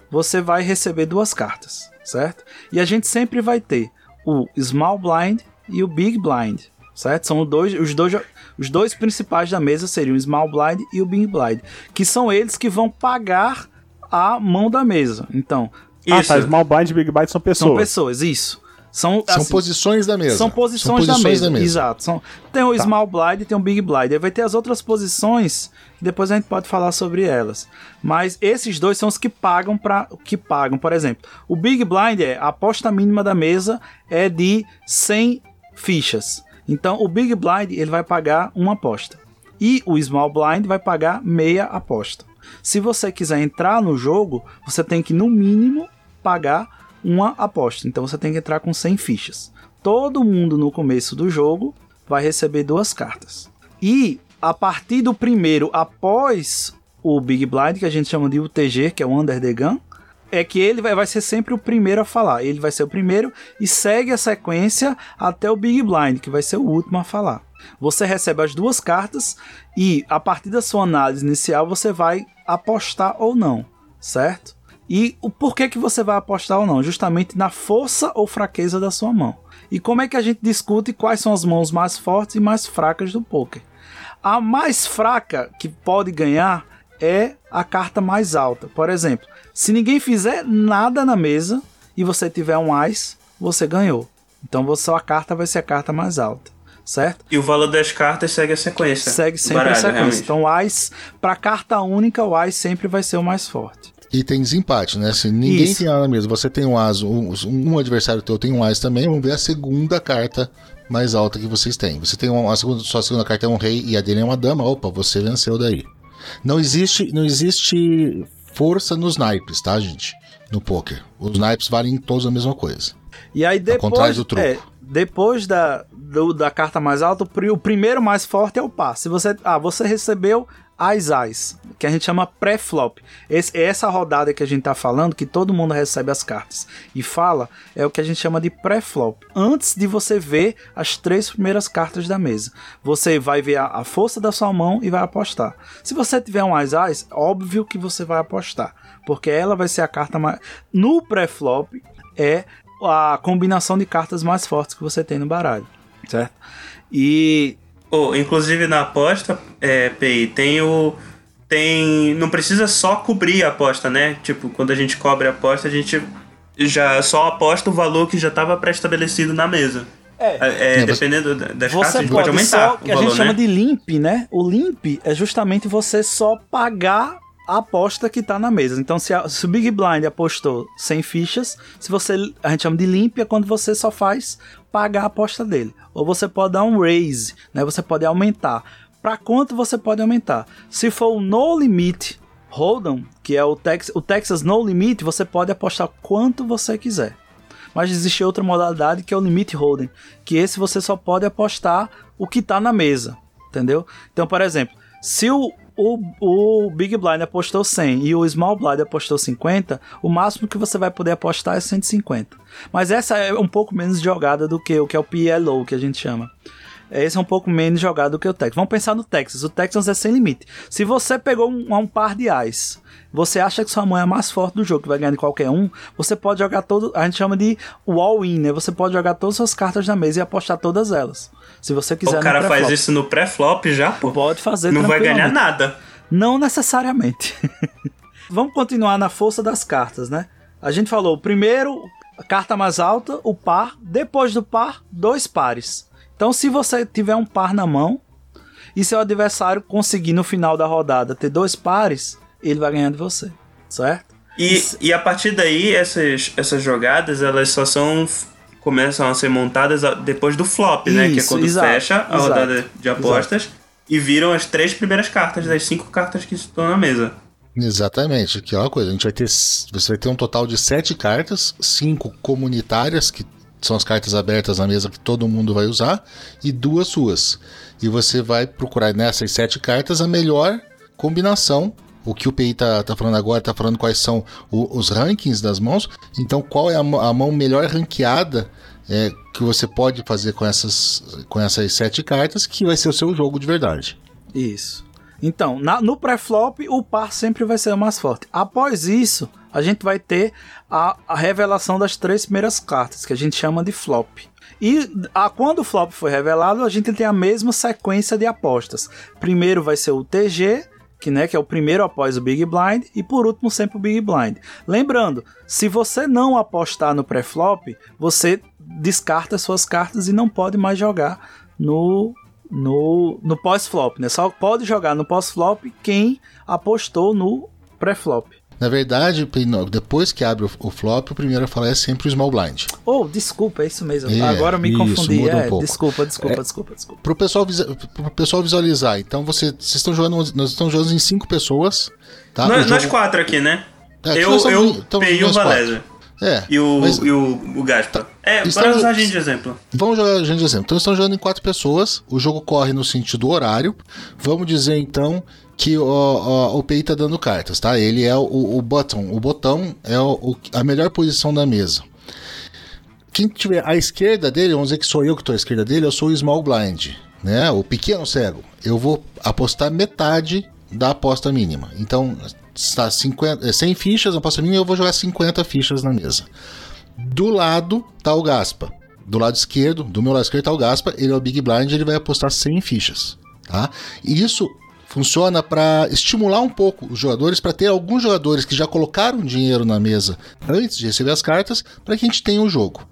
você vai receber duas cartas, certo? E a gente sempre vai ter o Small Blind e o Big Blind, certo? São dois, os dois, os dois principais da mesa seriam o Small Blind e o Big Blind, que são eles que vão pagar a mão da mesa. Então, Ah, Isso. tá. Small Blind e Big Blind são pessoas. são pessoas, isso. São, São assim, posições da mesa. são posições, da, mesa. Exato. São, tem Tá. o Small Blind e tem o Big Blind. Aí vai ter as outras posições, depois a gente pode falar sobre elas. Mas esses dois são os que pagam para que pagam, por exemplo. O Big Blind é a aposta mínima da mesa é de 100 fichas. Então o Big Blind ele vai pagar uma aposta. E o Small Blind vai pagar meia aposta. Se você quiser entrar no jogo, você tem que no mínimo pagar uma aposta. Então você tem que entrar com 100 fichas. todo mundo no começo do jogo vai receber duas cartas. E a partir do primeiro, após o Big Blind, que a gente chama de UTG, que é o Under the Gun, é que ele vai, vai ser sempre o primeiro a falar. Ele vai ser o primeiro e segue a sequência até o Big Blind, que vai ser o último a falar. Você recebe as duas cartas e a partir da sua análise inicial você vai apostar ou não, certo? E o porquê que você vai apostar ou não? Justamente na força ou fraqueza da sua mão. E como é que a gente discute quais são as mãos mais fortes e mais fracas do poker? A mais fraca que pode ganhar é a carta mais alta. Por exemplo, se ninguém fizer nada na mesa e você tiver um Ás, você ganhou. Então sua carta vai ser a carta mais alta, certo? E o valor das cartas segue a sequência. Segue sempre baralho, a sequência. realmente. Então o Ás, para carta única, o Ás sempre vai ser o mais forte. E tem desempate, né? Se ninguém Isso. tem nada mesmo, você tem um as, um, um adversário teu tem um as também, vamos ver a segunda carta mais alta que vocês têm. Você tem uma, a segunda, sua segunda carta é um rei e a dele é uma dama, opa, você venceu daí. Não existe, não existe força nos naipes, tá, gente? No poker. Os naipes valem todos a mesma coisa. E aí depois, contrário do truco. é, depois da, do- da carta mais alta, o primeiro mais forte é o par. Se você, ah, você recebeu as as, que a gente chama pré-flop. Esse- Essa rodada que a gente tá falando, que todo mundo recebe as cartas e fala, é o que a gente chama de pré-flop. Antes de você ver as três primeiras cartas da mesa, você vai ver a, a força da sua mão e vai apostar. Se você tiver um as as, óbvio que você vai apostar, porque ela vai ser a carta mais no pré-flop é a combinação de cartas mais fortes que você tem no baralho, certo? E Oh, inclusive na aposta, é, PI, tem o. Tem. Não precisa só cobrir a aposta, né? Tipo, quando a gente cobre a aposta, a gente já só aposta o valor que já estava pré-estabelecido na mesa. É. É, É, dependendo da- das cartas, a você gente pode, pode aumentar só, o que a valor, gente chama né? de limp, né? O limp é justamente você só pagar aposta que tá na mesa. Então, se, a- se o Big Blind apostou 100 fichas, se você a gente chama de limp é quando você só faz pagar a aposta dele. Ou você pode dar um raise, né? Você pode aumentar. Para quanto você pode aumentar? Se for o no limit hold'em, que é o, Tex, o Texas no limit, você pode apostar quanto você quiser. Mas existe outra modalidade que é o limit holding, que esse você só pode apostar o que tá na mesa, entendeu? Então, por exemplo, se o, o, o Big Blind apostou 100 e o Small Blind apostou 50, o máximo que você vai poder apostar é 150. Mas essa é um pouco menos jogada do que o que é o PLO, que a gente chama. Esse é um pouco menos jogado do que o Texas. Vamos pensar no Texas. O Texas é sem limite. Se você pegou um, um par de ais, você acha que sua mão é a mais forte do jogo, que vai ganhar de qualquer um, você pode jogar todo. A gente chama de all-in, né? Você pode jogar todas as suas cartas na mesa e apostar todas elas. Se você quiser. O cara faz isso no pré-flop já, pô. Pode fazer Não vai ganhar nada. Não necessariamente. Vamos continuar na força das cartas, né? A gente falou, primeiro, a carta mais alta, o par. Depois do par, dois pares. Então, se você tiver um par na mão e seu adversário conseguir no final da rodada ter dois pares, ele vai ganhar de você, certo? E, e a partir daí, essas, essas jogadas, elas só são. Começam a ser montadas depois do flop, né? Que é quando exato, fecha a exato, rodada de apostas e viram as três primeiras cartas das cinco cartas que estão na mesa. Exatamente, que é uma coisa. A gente vai ter. Você vai ter um total de sete cartas, cinco comunitárias, que são as cartas abertas na mesa que todo mundo vai usar, e duas suas. E você vai procurar nessas sete cartas a melhor combinação. O que o PI tá, tá falando agora, tá falando quais são o- os rankings das mãos. Então, qual é a, mão- a mão melhor ranqueada é, que você pode fazer com essas, com essas sete cartas, que vai ser o seu jogo de verdade. Isso. Então, na- no pré-flop, o par sempre vai ser o mais forte. Após isso, a gente vai ter a, a revelação das três primeiras cartas, que a gente chama de flop. E a, quando o flop foi revelado, a gente tem a mesma sequência de apostas. Primeiro vai ser o TG, que, né, que é o primeiro após o Big Blind, e por último sempre o Big Blind. Lembrando, se você não apostar no pré-flop, você descarta suas cartas e não pode mais jogar no no, no pós-flop, né? Só pode jogar no pós-flop quem apostou no pré-flop. Na verdade, Pino, depois que abre o, o flop, o primeiro a falar é sempre o small blind. Oh, desculpa, é isso mesmo. É, Agora eu me isso, confundi. muda um É, pouco. desculpa, desculpa, desculpa, desculpa. Pro pessoal, pro pessoal visualizar, então você, vocês estão jogando, nós estamos jogando em cinco pessoas, tá? nós, O nós jogo- quatro aqui, né? É, eu, nós eu, estamos- estamos PI e o. Valézio. É. e o, mas- e o, o Gaspa. É, Estamos- para usar a gente de exemplo. Vamos jogar gente de exemplo. Então estão jogando em quatro pessoas. O jogo corre no sentido horário. Vamos dizer então que o, o, o PI tá dando cartas, tá? Ele é o, o botão. O botão é o- a melhor posição da mesa. Quem tiver à esquerda dele, vamos dizer que sou eu que estou à esquerda dele, eu sou o small blind, né? O pequeno cego. Eu vou apostar metade da aposta mínima. Então, está 50, é 100 fichas na aposta mínima, eu vou jogar 50 fichas na mesa. Do lado tá o Gaspa. Do lado esquerdo, do meu lado esquerdo tá o Gaspa, ele é o Big Blind, ele vai apostar 100 fichas, tá? E isso funciona para estimular um pouco os jogadores, para ter alguns jogadores que já colocaram dinheiro na mesa antes de receber as cartas, para que a gente tenha o jogo.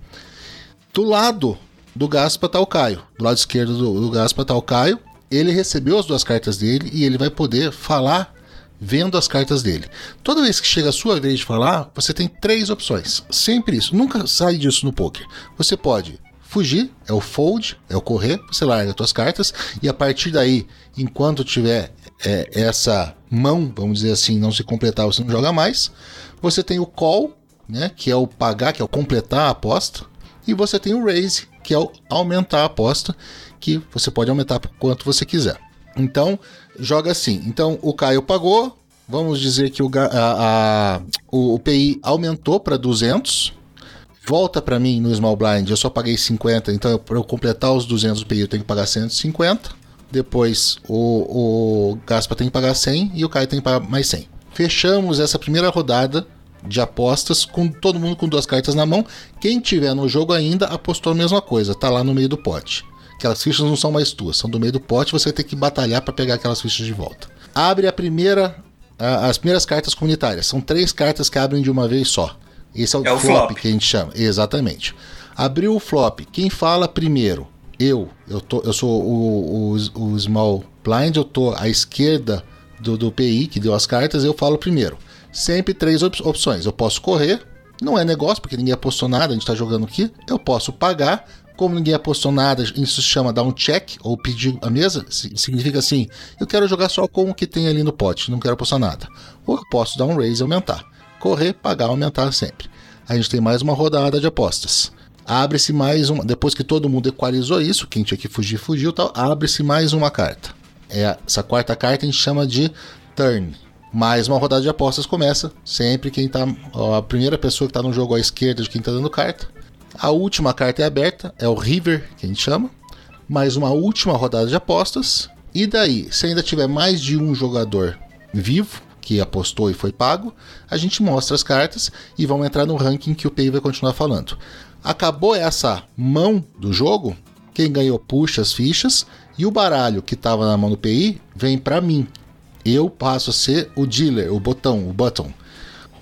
Do lado do Gaspa tá o Caio. Do lado esquerdo do, do Gaspa tá o Caio. Ele recebeu as duas cartas dele e ele vai poder falar vendo as cartas dele. Toda vez que chega a sua vez de falar, você tem três opções. Sempre isso. Nunca sai disso no poker. Você pode fugir, é o fold, é o correr, você larga as suas cartas e a partir daí, enquanto tiver é, essa mão, vamos dizer assim, não se completar, você não joga mais. Você tem o call, né, que é o pagar, que é o completar a aposta, e você tem o raise, que é o aumentar a aposta, que você pode aumentar por quanto você quiser. Então, joga assim. Então, o Caio pagou, vamos dizer que o, a- a- o, o PI aumentou para 200, volta para mim no Small Blind, eu só paguei 50, então para eu completar os 200 do PI eu tenho que pagar 150. Depois o, o Gaspa tem que pagar 100 e o Caio tem que pagar mais 100. Fechamos essa primeira rodada de apostas com todo mundo com duas cartas na mão. Quem tiver no jogo ainda apostou a mesma coisa, tá lá no meio do pote. Aquelas fichas não são mais tuas, são do meio do pote, você tem que batalhar para pegar aquelas fichas de volta. Abre a primeira a- as primeiras cartas comunitárias. São três cartas que abrem de uma vez só. Esse é o, É o flop, flop. que a gente chama. Exatamente. Abriu o flop. Quem fala primeiro? Eu. Eu, tô, eu sou o, o, o small blind, eu tô à esquerda do, do PI, que deu as cartas, eu falo primeiro. Sempre três op- opções. Eu posso correr, não é negócio, porque ninguém apostou nada, a gente tá jogando aqui. Eu posso pagar, como ninguém apostou nada, isso se chama dar um check, ou pedir a mesa, si- significa assim, eu quero jogar só com o que tem ali no pote, não quero apostar nada. Ou eu posso dar um raise e aumentar. Correr, pagar, aumentar sempre. A gente tem mais uma rodada de apostas. Abre-se mais uma, depois que todo mundo equalizou isso, quem tinha que fugir, fugiu tal, abre-se mais uma carta. É, essa quarta carta a gente chama de turn. Mais uma rodada de apostas começa. Sempre quem tá. ó, A primeira pessoa que tá no jogo à esquerda de quem tá dando carta. A última carta é aberta, é o River, que a gente chama. Mais uma última rodada de apostas. E daí, se ainda tiver mais de um jogador vivo, que apostou e foi pago, a gente mostra as cartas e vamos entrar no ranking que o PI vai continuar falando. Acabou essa mão do jogo, quem ganhou puxa as fichas e o baralho que estava na mão do PI vem para mim. Eu passo a ser o dealer, o botão, o button.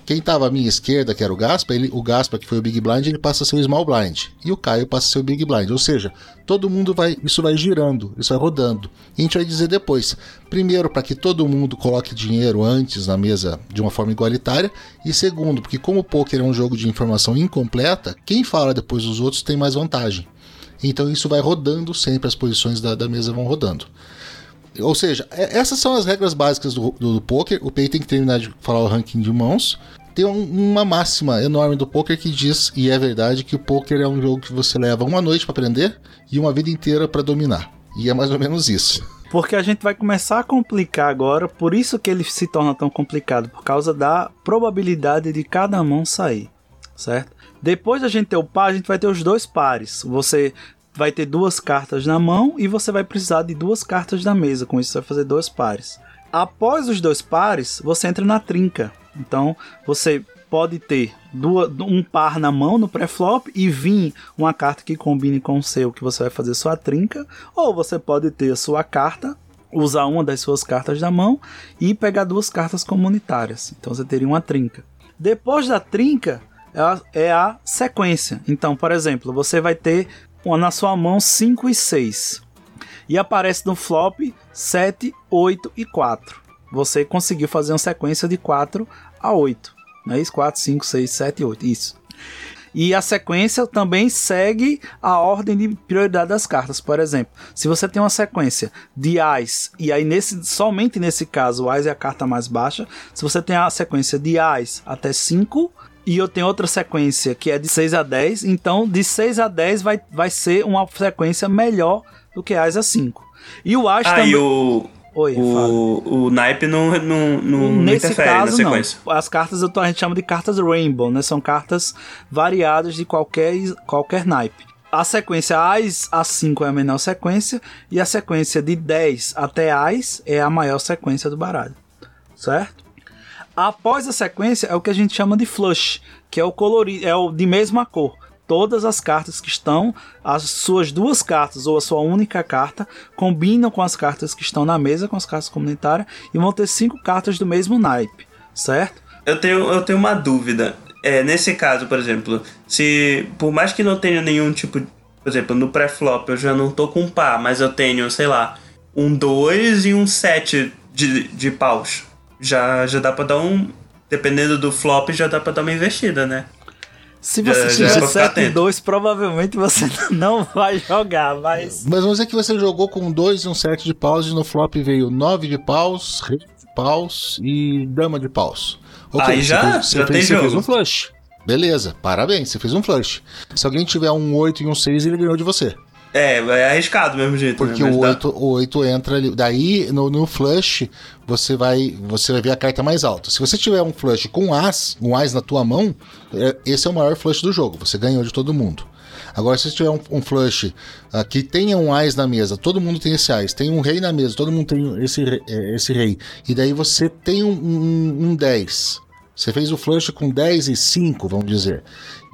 Quem estava à minha esquerda, que era o Gaspa, ele, o Gaspa, que foi o Big Blind, ele passa a ser o Small Blind. E o Caio passa a ser o Big Blind. Ou seja, todo mundo vai. Isso vai girando, isso vai rodando. E a gente vai dizer depois. Primeiro, para que todo mundo coloque dinheiro antes na mesa de uma forma igualitária. E segundo, porque como o poker é um jogo de informação incompleta, quem fala depois dos outros tem mais vantagem. Então isso vai rodando sempre, as posições da, da mesa vão rodando. Ou seja, é- essas são as regras básicas do, do, do poker. O PEI tem que terminar de falar o ranking de mãos. Tem um- uma máxima enorme do poker que diz, e é verdade, que o poker é um jogo que você leva uma noite para aprender e uma vida inteira para dominar. E é mais ou menos isso. Porque a gente vai começar a complicar agora, por isso que ele se torna tão complicado, por causa da probabilidade de cada mão sair, certo? Depois da gente ter o par, a gente vai ter os dois pares. Você vai ter duas cartas na mão e você vai precisar de duas cartas na mesa. Com isso, você vai fazer dois pares. Após os dois pares, você entra na trinca. Então, você pode ter duas, um par na mão no pré-flop e vir uma carta que combine com o seu, que você vai fazer sua trinca. Ou você pode ter a sua carta, usar uma das suas cartas da mão e pegar duas cartas comunitárias. Então, você teria uma trinca. Depois da trinca, é a, é a sequência. Então, por exemplo, você vai ter uma na sua mão 5 e 6. E aparece no flop 7, 8 e 4. Você conseguiu fazer uma sequência de 4 a 8. Não é isso? 4, 5, 6, 7 e 8. Isso. E a sequência também segue a ordem de prioridade das cartas. Por exemplo, se você tem uma sequência de Ás, e aí nesse, somente nesse caso o Ás é a carta mais baixa. Se você tem a sequência de Ás até 5 e eu tenho outra sequência que é de 6 a 10. Então, de 6 a 10 vai, vai ser uma sequência melhor do que Ás a 5. E o As Ah, também. e o, Oi, o, o naipe não, não, não, não Nesse interfere na caso, não. sequência. As cartas a gente chama de cartas Rainbow, né? São cartas variadas de qualquer, qualquer naipe. A sequência As a 5 é a menor sequência e a sequência de 10 até As é a maior sequência do baralho. Certo? Após a sequência é o que a gente chama de flush, que é o colorido, é o de mesma cor. Todas as cartas que estão, as suas duas cartas ou a sua única carta, combinam com as cartas que estão na mesa, com as cartas comunitárias, e vão ter cinco cartas do mesmo naipe, certo? Eu tenho, eu tenho uma dúvida. É, nesse caso, por exemplo, se por mais que não tenha nenhum tipo, por exemplo, no pré-flop eu já não tô com par, mas eu tenho, sei lá, um 2 e um 7 de, de paus. Já, já dá pra dar um. Dependendo do flop, já dá pra dar uma investida, né? Se você já tiver vou ficar 7 e atento. 2, provavelmente você não vai jogar, mas. Mas vamos dizer que você jogou com 2 e um 7 de paus e no flop veio 9 de paus, rei de paus e dama de paus. Aí você já- fez, você já fez, tem você fez jogo. um flush. Beleza, parabéns, você fez um flush. Se alguém tiver um 8 e um 6, ele ganhou de você. É, é arriscado do mesmo jeito. Porque né? Mas o, dá- 8, o 8 entra ali. Daí, no, no flush, você vai, você vai ver a carta mais alta. Se você tiver um flush com as, um as na tua mão, é- esse é o maior flush do jogo. Você ganhou de todo mundo. Agora, se você tiver um, um flush ah, que tenha um as na mesa, todo mundo tem esse as. Tem um rei na mesa, todo mundo tem esse, eh, esse rei. E daí você tem um, um, um 10. Você fez o flush com 10 e 5, vamos dizer.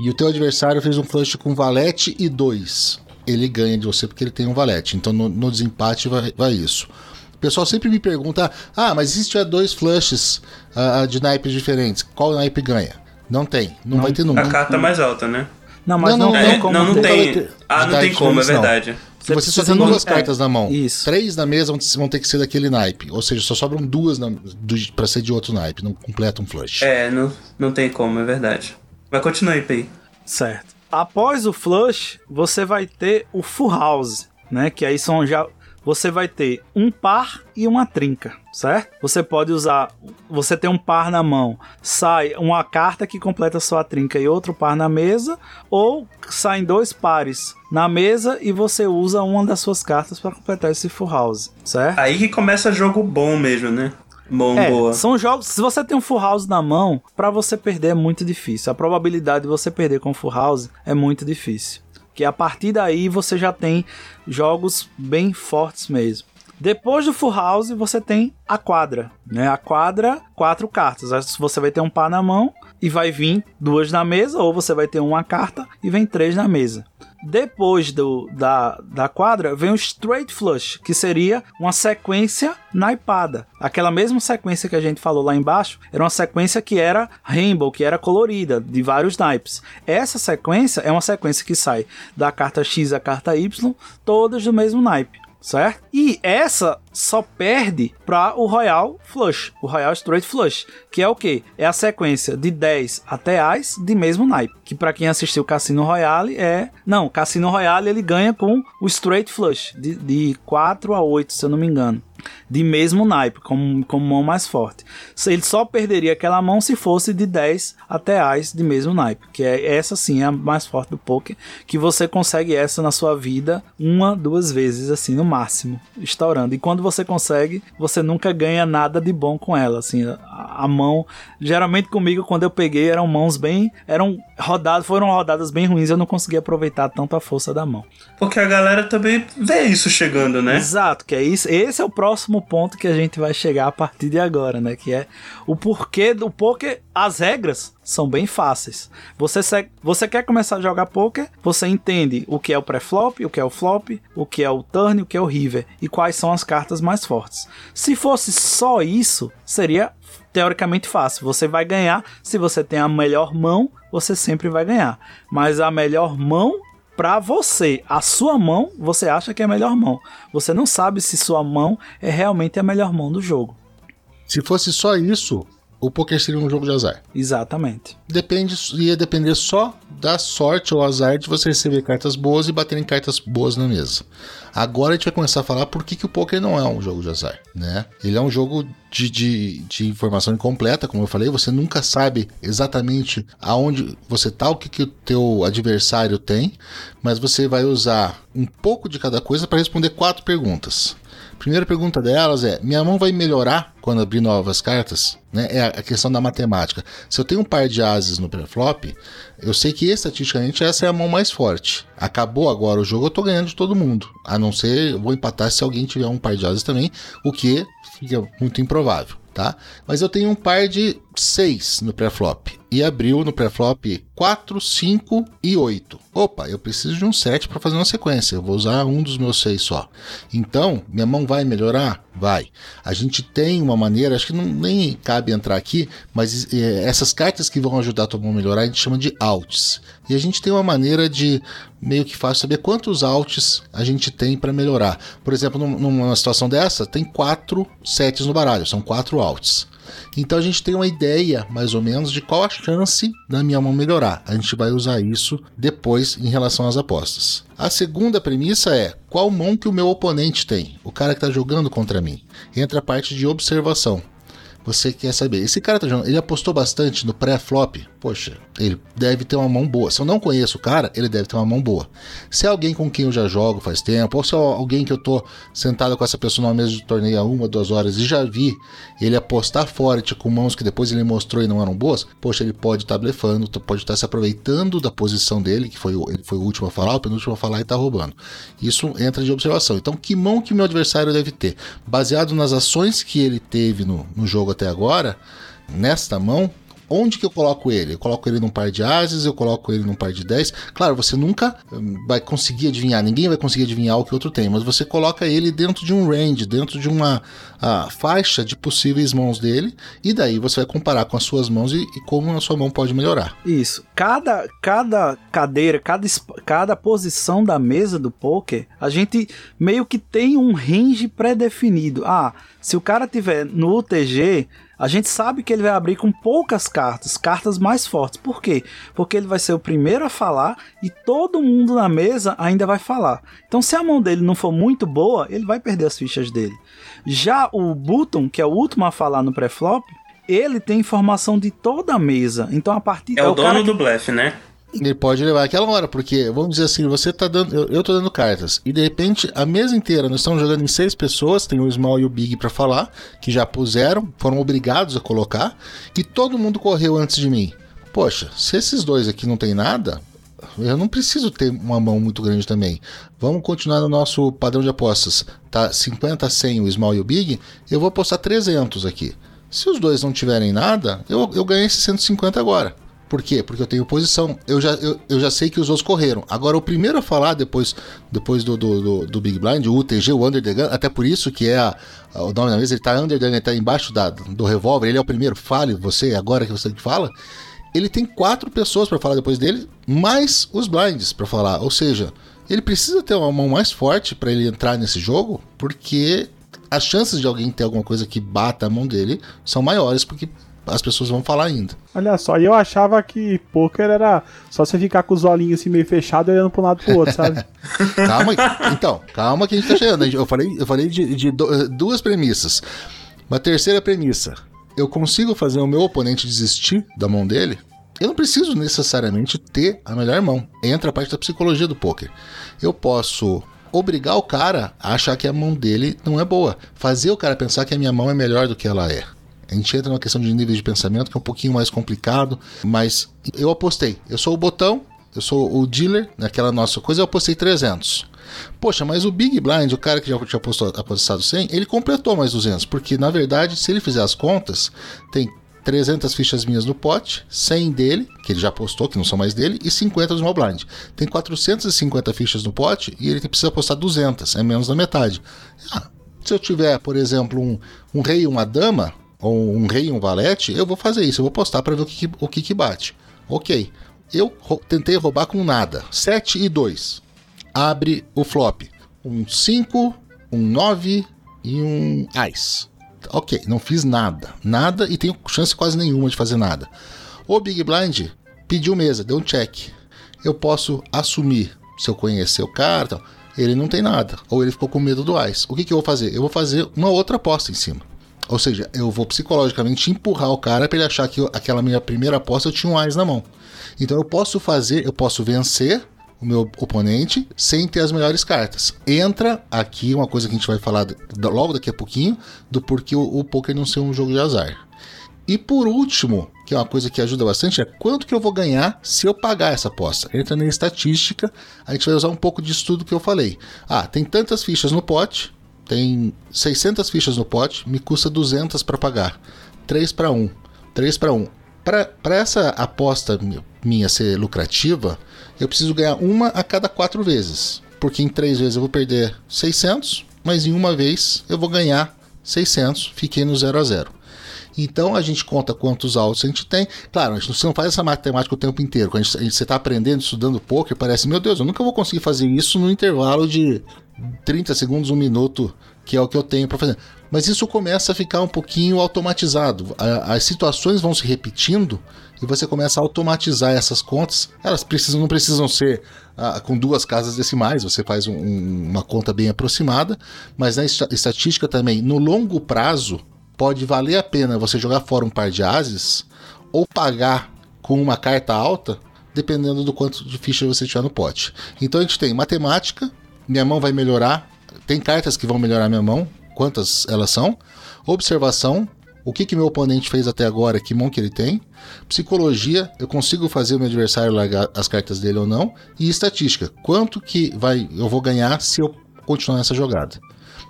E o teu adversário fez um flush com valete e 2. Ele ganha de você porque ele tem um valete. Então no, no desempate vai, vai isso. O pessoal sempre me pergunta: ah, mas e se tiver dois flushes ah, de naipes diferentes? Qual naipe ganha? Não tem. Não, vai ter nunca. A carta mais alta, né? Não, mas Não, não, não, tem É, como. não, não vai tem. Ah, não tem como, é não. verdade. Se você só tem não- duas é, cartas na mão, isso. três na mesa vão, vão ter que ser daquele naipe. Ou seja, só sobram duas na, do, pra ser de outro naipe. Não completa um flush. É, não, não tem como, é verdade. Mas continua aí, Pei. Certo. Após o flush, você vai ter o full house, né? Que aí são já você vai ter um par e uma trinca, certo? Você pode usar, você tem um par na mão, sai uma carta que completa sua trinca e outro par na mesa, ou saem dois pares na mesa e você usa uma das suas cartas para completar esse full house, certo? Aí que começa jogo bom mesmo, né? Bom, É, boa. são jogos. Se você tem um full house na mão, pra você perder é muito difícil. A probabilidade de você perder com full house é muito difícil. Que a partir daí você já tem jogos bem fortes mesmo. Depois do full house você tem a quadra, né? A quadra, quatro cartas. Você vai ter um par na mão e vai vir duas na mesa, ou você vai ter uma carta e vem três na mesa. Depois do, da, da quadra, vem o Straight Flush, que seria uma sequência naipada. Aquela mesma sequência que a gente falou lá embaixo, era uma sequência que era rainbow, que era colorida, de vários naipes. Essa sequência é uma sequência que sai da carta X à carta Y, todas do mesmo naipe certo? E essa só perde para o Royal Flush, o Royal Straight Flush, que é o que? É a sequência de 10 até As de mesmo naipe, que para quem assistiu Cassino Royale é... Não, Cassino Royale ele ganha com o Straight Flush, de, de 4 a 8, se eu não me engano. De mesmo naipe, como, como mão mais forte. Ele só perderia aquela mão se fosse de 10 até As de mesmo naipe. Que é essa sim é a mais forte do poker. Que você consegue essa na sua vida uma, duas vezes, assim, no máximo. Estourando. E quando você consegue, você nunca ganha nada de bom com ela. Assim, a, a mão. Geralmente comigo, quando eu peguei, eram mãos bem. Eram rodadas, foram rodadas bem ruins. Eu não conseguia aproveitar tanto a força da mão. Porque a galera também vê isso chegando, né? Exato, que é isso. Esse é o próximo ponto que a gente vai chegar a partir de agora, né? Que é o porquê do poker. As regras são bem fáceis. Você, se- você quer começar a jogar poker, você entende o que é o pré-flop, o que é o flop, o que é o turn, o que é o river e quais são as cartas mais fortes. Se fosse só isso, seria teoricamente fácil. Você vai ganhar se você tem a melhor mão, você sempre vai ganhar. Mas a melhor mão Pra você, a sua mão, você acha que é a melhor mão. Você não sabe se sua mão é realmente a melhor mão do jogo. Se fosse só isso, o poker seria um jogo de azar. Exatamente. Depende, ia depender só da sorte ou azar de você receber cartas boas e bater em cartas boas na mesa. Agora a gente vai começar a falar por que, que o poker não é um jogo de azar, né? Ele é um jogo de, de, de informação incompleta, como eu falei, você nunca sabe exatamente aonde você tá, o que, que o teu adversário tem, mas você vai usar um pouco de cada coisa para responder quatro perguntas. Primeira pergunta delas é: minha mão vai melhorar quando abrir novas cartas? Né? É a questão da matemática. Se eu tenho um par de ases no pré-flop, eu sei que estatisticamente essa é a mão mais forte. Acabou agora o jogo, eu tô ganhando de todo mundo. A não ser, eu vou empatar se alguém tiver um par de ases também, o que fica muito improvável. Tá? Mas eu tenho um par de 6 no pré-flop. E abriu no pré-flop 4, 5 e 8. Opa, eu preciso de um 7 para fazer uma sequência. Eu vou usar um dos meus 6 só. Então, minha mão vai melhorar? Vai. A gente tem uma maneira, acho que não, nem cabe entrar aqui, mas é, essas cartas que vão ajudar a tua mão a melhorar, a gente chama de alts. E a gente tem uma maneira de meio que fácil saber quantos alts a gente tem para melhorar. Por exemplo, num- numa situação dessa, tem quatro sets no baralho, são quatro alts. Então a gente tem uma ideia, mais ou menos, de qual a chance da minha mão melhorar. A gente vai usar isso depois em relação às apostas. A segunda premissa é qual mão que o meu oponente tem, o cara que está jogando contra mim. Entra a parte de observação. Você quer saber, esse cara tá jogando, ele apostou bastante no pré-flop? Poxa, ele deve ter uma mão boa. Se eu não conheço o cara, ele deve ter uma mão boa. Se é alguém com quem eu já jogo faz tempo, ou se é alguém que eu tô sentado com essa pessoa numa mesa de torneio há uma, duas horas e já vi ele apostar forte com mãos que depois ele mostrou e não eram boas, poxa, ele pode estar blefando, pode estar se aproveitando da posição dele, que foi o, ele foi o último a falar, o penúltimo a falar e tá roubando. Isso entra de observação. Então, que mão que meu adversário deve ter? Baseado nas ações que ele teve no, no jogo até agora, nesta mão, onde que eu coloco ele? Eu coloco ele num par de ases, eu coloco ele num par de 10. Claro, você nunca hum, vai conseguir adivinhar, ninguém vai conseguir adivinhar o que outro tem, mas você coloca ele dentro de um range, dentro de uma faixa de possíveis mãos dele, e daí você vai comparar com as suas mãos e, e como a sua mão pode melhorar. Isso. Cada, cada cadeira, cada, cada posição da mesa do poker, a gente meio que tem um range pré-definido. Ah, se o cara tiver no UTG, a gente sabe que ele vai abrir com poucas cartas, cartas mais fortes. Por quê? Porque ele vai ser o primeiro a falar e todo mundo na mesa ainda vai falar. Então, se a mão dele não for muito boa, ele vai perder as fichas dele. Já o Button, que é o último a falar no pré-flop, ele tem informação de toda a mesa. Então, a partir É o cara dono que- do blefe, né? Ele pode levar aquela hora, porque, vamos dizer assim, você tá dando. Eu, eu tô dando cartas. E de repente, a mesa inteira, nós estamos jogando em seis pessoas, tem o Small e o Big pra falar, que já puseram, foram obrigados a colocar, e todo mundo correu antes de mim. Poxa, se esses dois aqui não tem nada, eu não preciso ter uma mão muito grande também. Vamos continuar no nosso padrão de apostas. Tá 50 a 100 o Small e o Big, eu vou apostar 300 aqui. Se os dois não tiverem nada, eu, eu ganhei esses 150 agora. Por quê? Porque eu tenho posição. Eu já, eu, eu já sei que os outros correram. Agora, o primeiro a falar depois, depois do, do, do, do Big Blind, o UTG, o Under the Gun, até por isso que é a- a- o nome da mesa, ele tá Under the Gun, ele tá embaixo da, do revólver, ele é o primeiro, fale você, agora que você fala. Ele tem quatro pessoas para falar depois dele, mais os blinds para falar. Ou seja, ele precisa ter uma mão mais forte para ele entrar nesse jogo, porque as chances de alguém ter alguma coisa que bata a mão dele são maiores, porque as pessoas vão falar ainda. Olha só, e eu achava que poker era só você ficar com os olhinhos assim meio fechados olhando pra um lado pro outro, sabe? Calma aí. Então, calma que a gente tá chegando. Eu falei, eu falei de, de do- duas premissas. Uma terceira premissa. Eu consigo fazer o meu oponente desistir da mão dele? Eu não preciso necessariamente ter a melhor mão. Entra a parte da psicologia do poker. Eu posso obrigar o cara a achar que a mão dele não é boa. Fazer o cara pensar que a minha mão é melhor do que ela é. A gente entra numa questão de nível de pensamento que é um pouquinho mais complicado, mas eu apostei. Eu sou o botão, eu sou o dealer, naquela nossa coisa, eu apostei 300. Poxa, mas o Big Blind, o cara que já tinha apostado 100, ele completou mais 200, porque na verdade, se ele fizer as contas, tem 300 fichas minhas no pote, 100 dele, que ele já apostou, que não são mais dele, e 50 do Small Blind. Tem 450 fichas no pote e ele precisa apostar 200, é menos da metade. Ah, se eu tiver, por exemplo, um, um rei e uma dama, ou um rei e um valete, eu vou fazer isso, eu vou postar para ver o que, o que, que bate. Ok, eu tentei roubar com nada, 7 e 2. Abre o flop. Um 5, um 9 e um Ice. Ok, não fiz nada. Nada e tenho chance quase nenhuma de fazer nada. O Big Blind pediu mesa, deu um check. Eu posso assumir, se eu conhecer o cara, ele não tem nada. Ou ele ficou com medo do Ice. O que, que eu vou fazer? Eu vou fazer uma outra aposta em cima. Ou seja, eu vou psicologicamente empurrar o cara para ele achar que eu- aquela minha primeira aposta eu tinha um Ice na mão. Então eu posso fazer, eu posso vencer o meu oponente sem ter as melhores cartas. Entra aqui uma coisa que a gente vai falar logo daqui a pouquinho do porquê o, o poker não ser um jogo de azar. E por último, que é uma coisa que ajuda bastante, é quanto que eu vou ganhar se eu pagar essa aposta. Entra na estatística, a gente vai usar um pouco disso tudo que eu falei. Ah, tem tantas fichas no pote, tem 600 fichas no pote, me custa 200 para pagar. 3 para 1. 3 para 1. Para essa aposta mi- minha ser lucrativa, eu preciso ganhar uma a cada quatro vezes. Porque em três vezes eu vou perder 600, mas em uma vez eu vou ganhar 600, fiquei no 0 a 0. Então a gente conta quantos altos a gente tem. Claro, a gente, não faz essa matemática o tempo inteiro. Quando a gente, a gente- você está aprendendo, estudando poker, parece, meu Deus, eu nunca vou conseguir fazer isso no intervalo de 30 segundos, um minuto, que é o que eu tenho para fazer. Mas isso começa a ficar um pouquinho automatizado. As situações vão se repetindo e você começa a automatizar essas contas. Elas precisam, não precisam ser ah, com duas casas decimais, você faz um- um- uma conta bem aproximada, mas na esta- estatística também, no longo prazo, pode valer a pena você jogar fora um par de ases ou pagar com uma carta alta, dependendo do quanto de ficha você tiver no pote. Então a gente tem matemática, minha mão vai melhorar, tem cartas que vão melhorar minha mão, quantas elas são, observação, o que, que meu oponente fez até agora, que mão que ele tem, psicologia, eu consigo fazer o meu adversário largar as cartas dele ou não, e estatística, quanto que vai eu vou ganhar se eu continuar nessa jogada.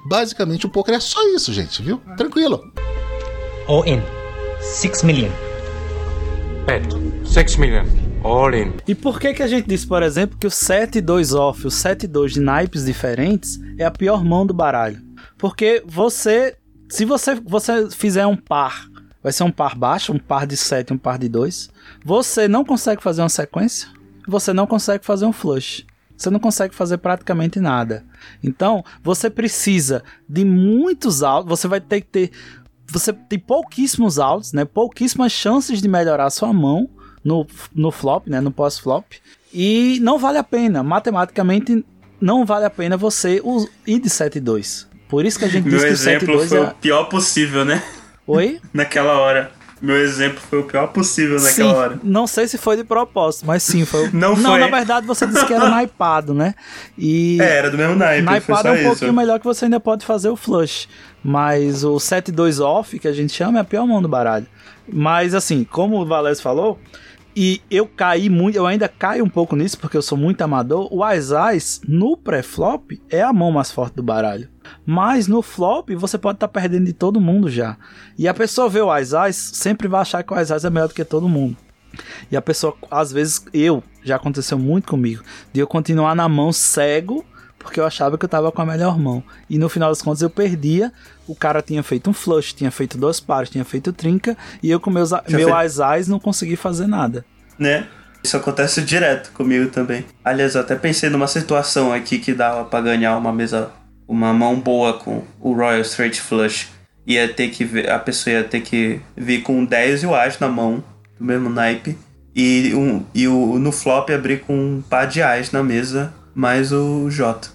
Basicamente o poker é só isso, gente, viu? Tranquilo. All in. 6 million. Bet. 6 million. In. E por que que a gente disse, por exemplo, que o 7 e 2 off, o 7 e 2 de naipes diferentes é a pior mão do baralho? Porque você, se você, você fizer um par, vai ser um par baixo, um par de 7 e um par de 2, você não consegue fazer uma sequência, você não consegue fazer um flush. Você não consegue fazer praticamente nada. Então, você precisa de muitos altos, você vai ter que ter você tem pouquíssimos altos, né? Pouquíssimas chances de melhorar sua mão no, no flop, né? No pós-flop. E não vale a pena. Matematicamente, não vale a pena você ir de 7 e 2. Por isso que a gente Meu diz que o 7 exemplo 2 foi é. o pior possível, né? Oi? Naquela hora. Meu exemplo foi o pior possível naquela sim, hora. não sei se foi de propósito, mas sim, foi. Não Não, foi. na verdade você disse que era naipado, né? E. É, era do mesmo naipe, Naipado é um isso. pouquinho melhor que você ainda pode fazer o flush. Mas o 7-2 off, que a gente chama, é a pior mão do baralho. Mas assim, como o Valéz falou, e eu caí muito, eu ainda caio um pouco nisso, porque eu sou muito amador. O As-As no pré-flop é a mão mais forte do baralho. Mas no flop você pode estar perdendo de todo mundo já. E a pessoa vê o As-As, sempre vai achar que o As-As é melhor do que todo mundo. E a pessoa, às vezes, eu, já aconteceu muito comigo, de eu continuar na mão cego, porque eu achava que eu tava com a melhor mão. E no final das contas eu perdia, o cara tinha feito um flush, tinha feito dois pares, tinha feito trinca, e eu com meus, meu feito- as-as não consegui fazer nada. né? Isso acontece direto comigo também. Aliás, eu até pensei numa situação aqui que dava pra ganhar uma mesa, uma mão boa com o Royal Straight Flush. Ia ter que ver, a pessoa ia ter que vir com um 10 e o As na mão, do mesmo naipe. E, um, e o, no flop abrir com um par de As na mesa, mais o J.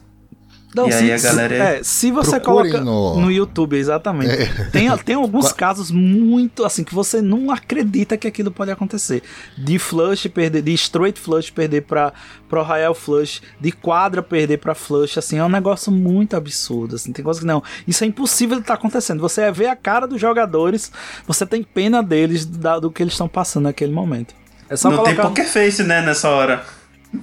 Então, E se, aí a galera- é, se você coloca no- no... YouTube, exatamente. Tem, tem alguns casos muito assim que você não acredita que aquilo pode acontecer. De flush perder, de straight flush perder para pro royal flush, de quadra perder para flush, assim, é um negócio muito absurdo, assim. Tem coisa que não, isso é impossível de estar acontecendo. Você vê a cara dos jogadores, você tem pena deles da- do que eles estão passando naquele momento. É só Não colocar tem poker face, né, nessa hora.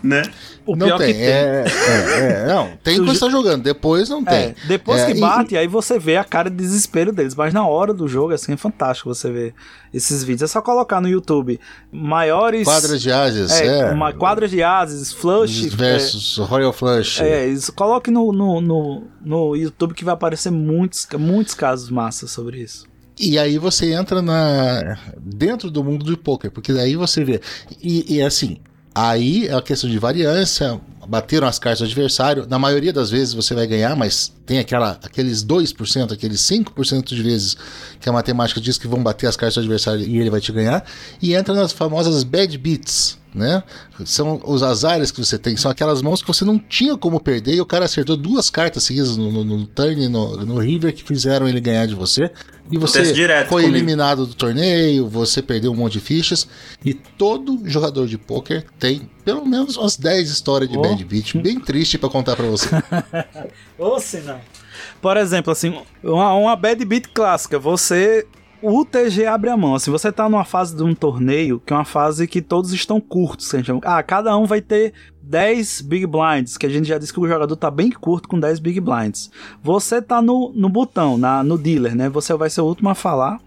Né? o não pior tem. que tem. É, é, é, não, tem quando ju- você tá jogando, depois não tem. É, depois É, que e- bate, aí você vê a cara de desespero deles. Mas na hora do jogo, assim, é fantástico você ver esses vídeos. É só colocar no YouTube maiores. Quadras de ases, é, é. Uma, quadras de ases, flush. versus Royal Flush. É, isso. Coloque no, no, no, no YouTube que vai aparecer muitos, muitos casos massas sobre isso. E aí você entra na dentro do mundo do poker, porque daí você vê. E, e assim, aí é a questão de variância, bateram as cartas do adversário. Na maioria das vezes você vai ganhar, mas tem aquela, aqueles 2%, aqueles 5% de vezes que a matemática diz que vão bater as cartas do adversário e ele vai te ganhar. E entra nas famosas bad beats, né? São os azares que você tem, são aquelas mãos que você não tinha como perder e o cara acertou duas cartas seguidas no, no, no turn e no, no river que fizeram ele ganhar de você. E você foi comigo. eliminado do torneio, você perdeu um monte de fichas. E todo jogador de pôquer tem pelo menos umas 10 histórias de Oh. bad beat, bem triste pra contar pra você. Ou se não. Por exemplo, assim, uma, uma bad beat clássica, você. O TG abre a mão. Assim, você tá numa fase de um torneio, que é uma fase que todos estão curtos. que a gente chama. Ah, cada um vai ter 10 Big Blinds, que a gente já disse que o jogador tá bem curto com 10 Big Blinds. Você tá no, no botão, na, no dealer, né? Você vai ser o último a falar.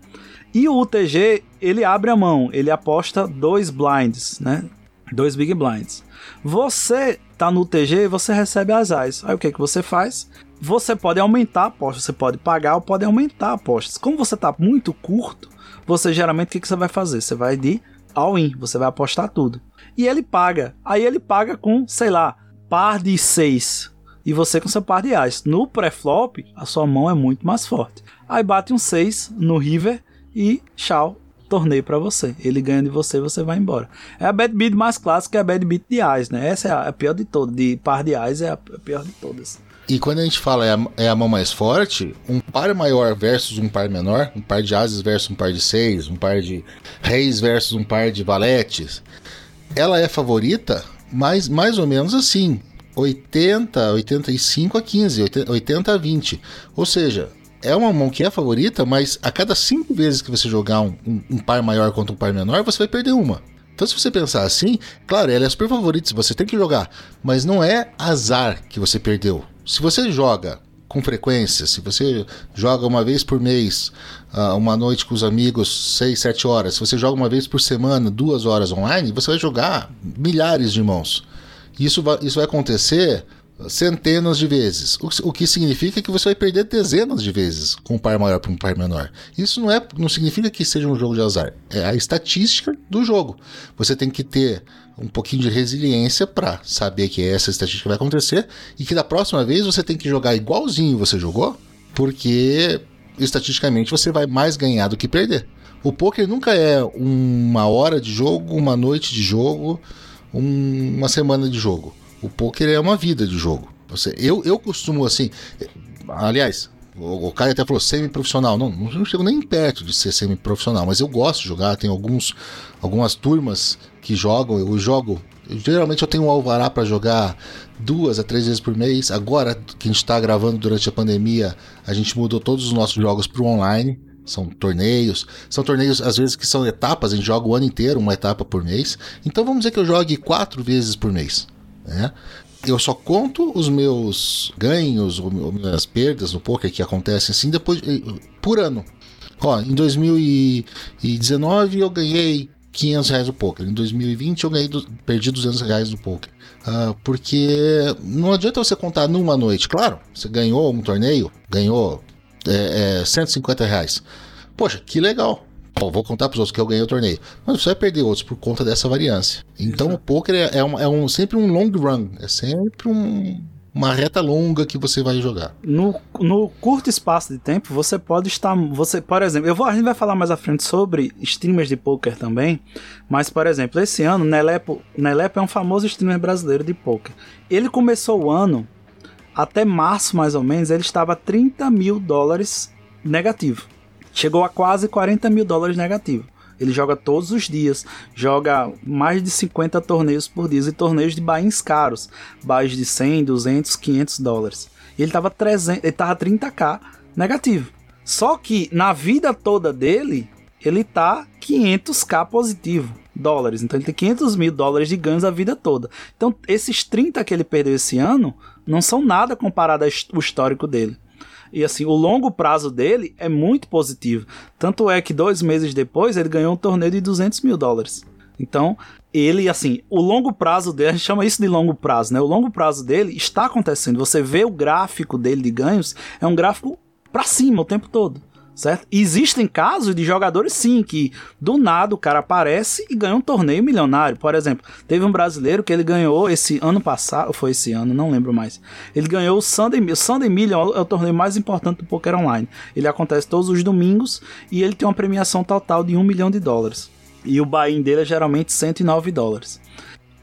E o UTG, ele abre a mão, ele aposta dois blinds, né? Dois big blinds. Você tá no UTG você recebe as AIS. Aí o que que você faz? Você pode aumentar a aposta, você pode pagar ou pode aumentar apostas. Como você tá muito curto, você geralmente o que, que você vai fazer? Você vai de all-in, você vai apostar tudo. E ele paga. Aí ele paga com, sei lá, par de 6. E você com seu par de AIS. No pré-flop, a sua mão é muito mais forte. Aí bate um 6 no river e tchau, torneio pra você. Ele ganha de você, você vai embora. É a bad beat mais clássica, é a bad beat de AIS, né? Essa é a, a pior de todas. De par de AIS é a, a pior de todas. E quando a gente fala é a, é a mão mais forte, um par maior versus um par menor, um par de ases versus um par de seis, um par de reis versus um par de valetes, ela é favorita, mas mais ou menos assim, 80, 85 a 15, 80 80 a 20. Ou seja, é uma mão que é favorita, mas a cada cinco vezes que você jogar um, um- um par maior contra um par menor, você vai perder uma. Então, se você pensar assim, claro, ela é super favorita, você tem que jogar, mas não é azar que você perdeu. Se você joga com frequência, se você joga uma vez por mês, ah, uma noite com os amigos, 6, 7 horas, se você joga uma vez por semana, duas horas online, você vai jogar milhares de mãos. Isso vai, isso vai acontecer centenas de vezes. O, que- significa que você vai perder dezenas de vezes com um par maior para um par menor. Isso não, é, não significa que seja um jogo de azar. É a estatística do jogo. Você tem que ter um pouquinho de resiliência para saber que essa estatística vai acontecer e que da próxima vez você tem que jogar igualzinho você jogou, porque estatisticamente você vai mais ganhar do que perder. O poker nunca é uma hora de jogo, uma noite de jogo, um- uma semana de jogo. O poker é uma vida de jogo. Você, eu, eu costumo assim. Aliás, o, cara até falou semi-profissional. Não, não chego nem perto de ser semi-profissional, mas eu gosto de jogar. Tem alguns, algumas turmas que jogam. Eu jogo. geralmente eu tenho um alvará para jogar duas a três vezes por mês. Agora que a gente está gravando durante a pandemia, a gente mudou todos os nossos jogos para o online. São torneios. São torneios, às vezes, que são etapas. A gente joga o ano inteiro, uma etapa por mês. Então vamos dizer que eu jogue quatro vezes por mês. Né? Eu só conto os meus ganhos, ou minhas perdas no poker que acontecem assim depois eh, por ano. Ó, em 2019 eu ganhei 500 reais no poker. Em 2020 eu ganhei, perdi 200 reais no poker. Ah, porque não adianta você contar numa noite. Claro, você ganhou um torneio, ganhou é, é, 150 reais. Poxa, que legal. Pô, vou contar para os outros que eu ganhei o torneio. Mas você vai perder outros por conta dessa variância. Então o poker é, é, um, é um- sempre um long run. É sempre um- uma reta longa que você vai jogar. No, no curto espaço de tempo, você pode estar. Você, por exemplo, eu vou, a gente vai falar mais à frente sobre streamers de poker também. Mas, por exemplo, esse ano, Nelepo, Nelepo é um famoso streamer brasileiro de poker. Ele começou o ano, até março mais ou menos, ele estava a 30 mil dólares negativo. Chegou a quase 40 mil dólares negativo. Ele joga todos os dias, joga mais de 50 torneios por dia e torneios de bains caros, bains de 100, 200, 500 dólares. E ele tava 300, ele tava 30k negativo. Só que na vida toda dele, ele tá 500k positivo dólares. Então ele tem 500 mil dólares de ganhos a vida toda. Então esses 30 que ele perdeu esse ano não são nada comparado ao histórico dele. E assim, o longo prazo dele é muito positivo. Tanto é que dois meses depois ele ganhou um torneio de 200 mil dólares. Então, ele, assim, o longo prazo dele, a gente chama isso de longo prazo, né? O longo prazo dele está acontecendo. Você vê o gráfico dele de ganhos, é um gráfico pra cima o tempo todo. Certo? Existem casos de jogadores sim que do nada o cara aparece e ganha um torneio milionário. Por exemplo, teve um brasileiro que ele ganhou esse ano passado, foi esse ano, não lembro mais. Ele ganhou o Sunday, o Sunday Million, é o torneio mais importante do poker online. Ele acontece todos os domingos e ele tem uma premiação total de um milhão de dólares. E o buy-in dele é geralmente 109 dólares.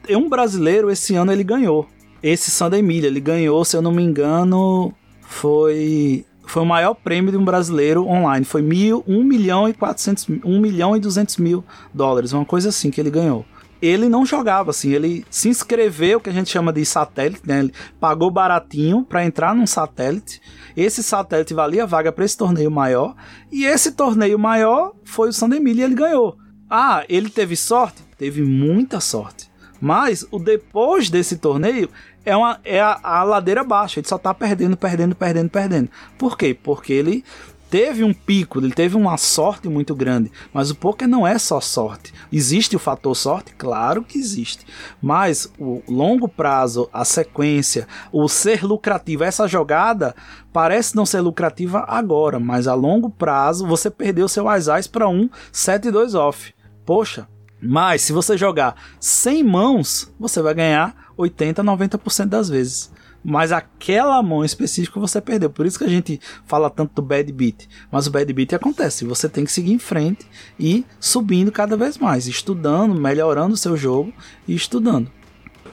Um brasileiro esse ano ele ganhou esse Sunday Million. Ele ganhou, se eu não me engano, foi foi o maior prêmio de um brasileiro online. Foi mil, 1 milhão e 400, 1 milhão e 200 mil dólares, uma coisa assim que ele ganhou. Ele não jogava assim, ele se inscreveu, que a gente chama de satélite, né? Ele pagou baratinho para entrar num satélite. Esse satélite valia vaga para esse torneio maior, e esse torneio maior foi o Sandemilha e ele ganhou. Ah, ele teve sorte? Teve muita sorte. Mas o depois desse torneio é, uma, é a, a ladeira baixa. Ele só tá perdendo, perdendo, perdendo, perdendo. Por quê? Porque ele teve um pico, ele teve uma sorte muito grande. Mas o poker não é só sorte. Existe o fator sorte? Claro que existe. Mas o longo prazo, a sequência, o ser lucrativo, essa jogada parece não ser lucrativa agora, mas a longo prazo você perdeu seu Ais para um 7 2 off. Poxa, mas se você jogar 100 mãos, você vai ganhar 80, 90% das vezes. Mas aquela mão específica você perdeu. Por isso que a gente fala tanto do bad beat. Mas o bad beat acontece. Você tem que seguir em frente e subindo cada vez mais, estudando, melhorando o seu jogo e estudando.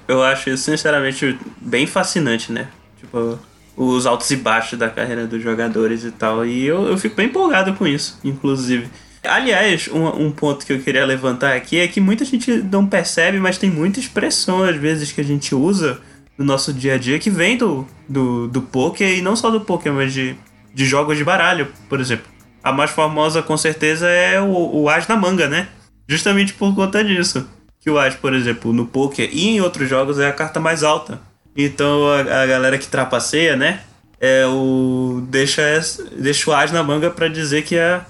Eu acho isso, sinceramente, bem fascinante, né? Tipo, os altos e baixos da carreira dos jogadores e tal. E eu, eu fico bem empolgado com isso, inclusive. Aliás, um, um ponto que eu queria levantar aqui é que muita gente não percebe, mas tem muita expressão às vezes que a gente usa no nosso dia a dia que vem do, do, do poker e não só do poker, mas de, de jogos de baralho, por exemplo. A mais famosa com certeza é o, o As na manga, né? Justamente por conta disso. Que o As, por exemplo, no poker e em outros jogos é a carta mais alta. Então a, a galera que trapaceia, né? É o. Deixa, deixa o As na manga pra dizer que é.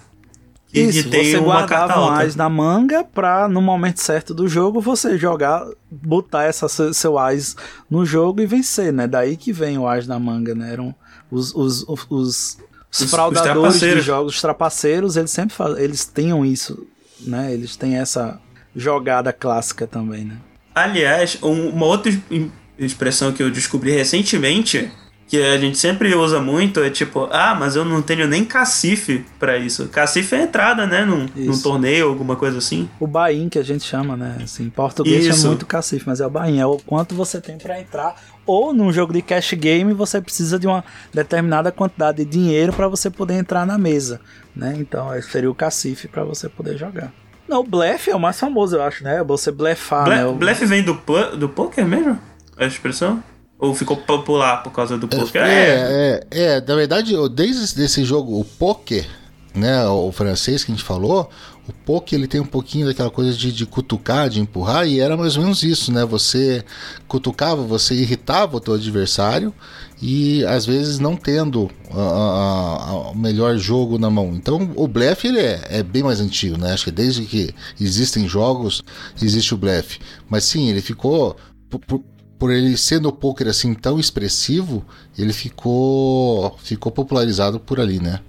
Que, Isso, tem você guardava um. Ás na manga pra, no momento certo do jogo, você jogar, botar essa, seu Ás no jogo e vencer, né? Daí que vem o Ás na manga, né? Eram os, os, os, os, Os- fraudadores de jogos, os trapaceiros, eles sempre fazem, eles tinham isso, né? Eles têm essa jogada clássica também, né? Aliás, um- uma outra es- expressão que eu descobri recentemente, que a gente sempre usa muito, é tipo, ah, mas eu não tenho nem cacife pra isso. Cacife é entrada, né? Num, num torneio, alguma coisa assim. O buy-in que a gente chama, né? Assim, em português Isso. é muito cacife, mas é o buy-in, é o quanto você tem pra entrar. Ou num jogo de cash game você precisa de uma determinada quantidade de dinheiro pra você poder entrar na mesa, né? Então esse seria o cacife pra você poder jogar. Não, o blefe é o mais famoso, eu acho, né? Você blefar, Ble né? O- Blefe vem do, do poker mesmo? A expressão? Ou ficou popular por causa do poker? É, é, é, na verdade, desde esse jogo, o poker, né, o francês que a gente falou, o poker ele tem um pouquinho daquela coisa de, de cutucar, de empurrar, e era mais ou menos isso, né? Você cutucava, você irritava o teu adversário e às vezes não tendo o melhor jogo na mão. Então o blefe ele é, é bem mais antigo, né? Acho que desde que existem jogos existe o blefe. Mas sim, ele ficou por- por- por ele ser no poker assim tão expressivo, ele ficou ficou popularizado por ali, né?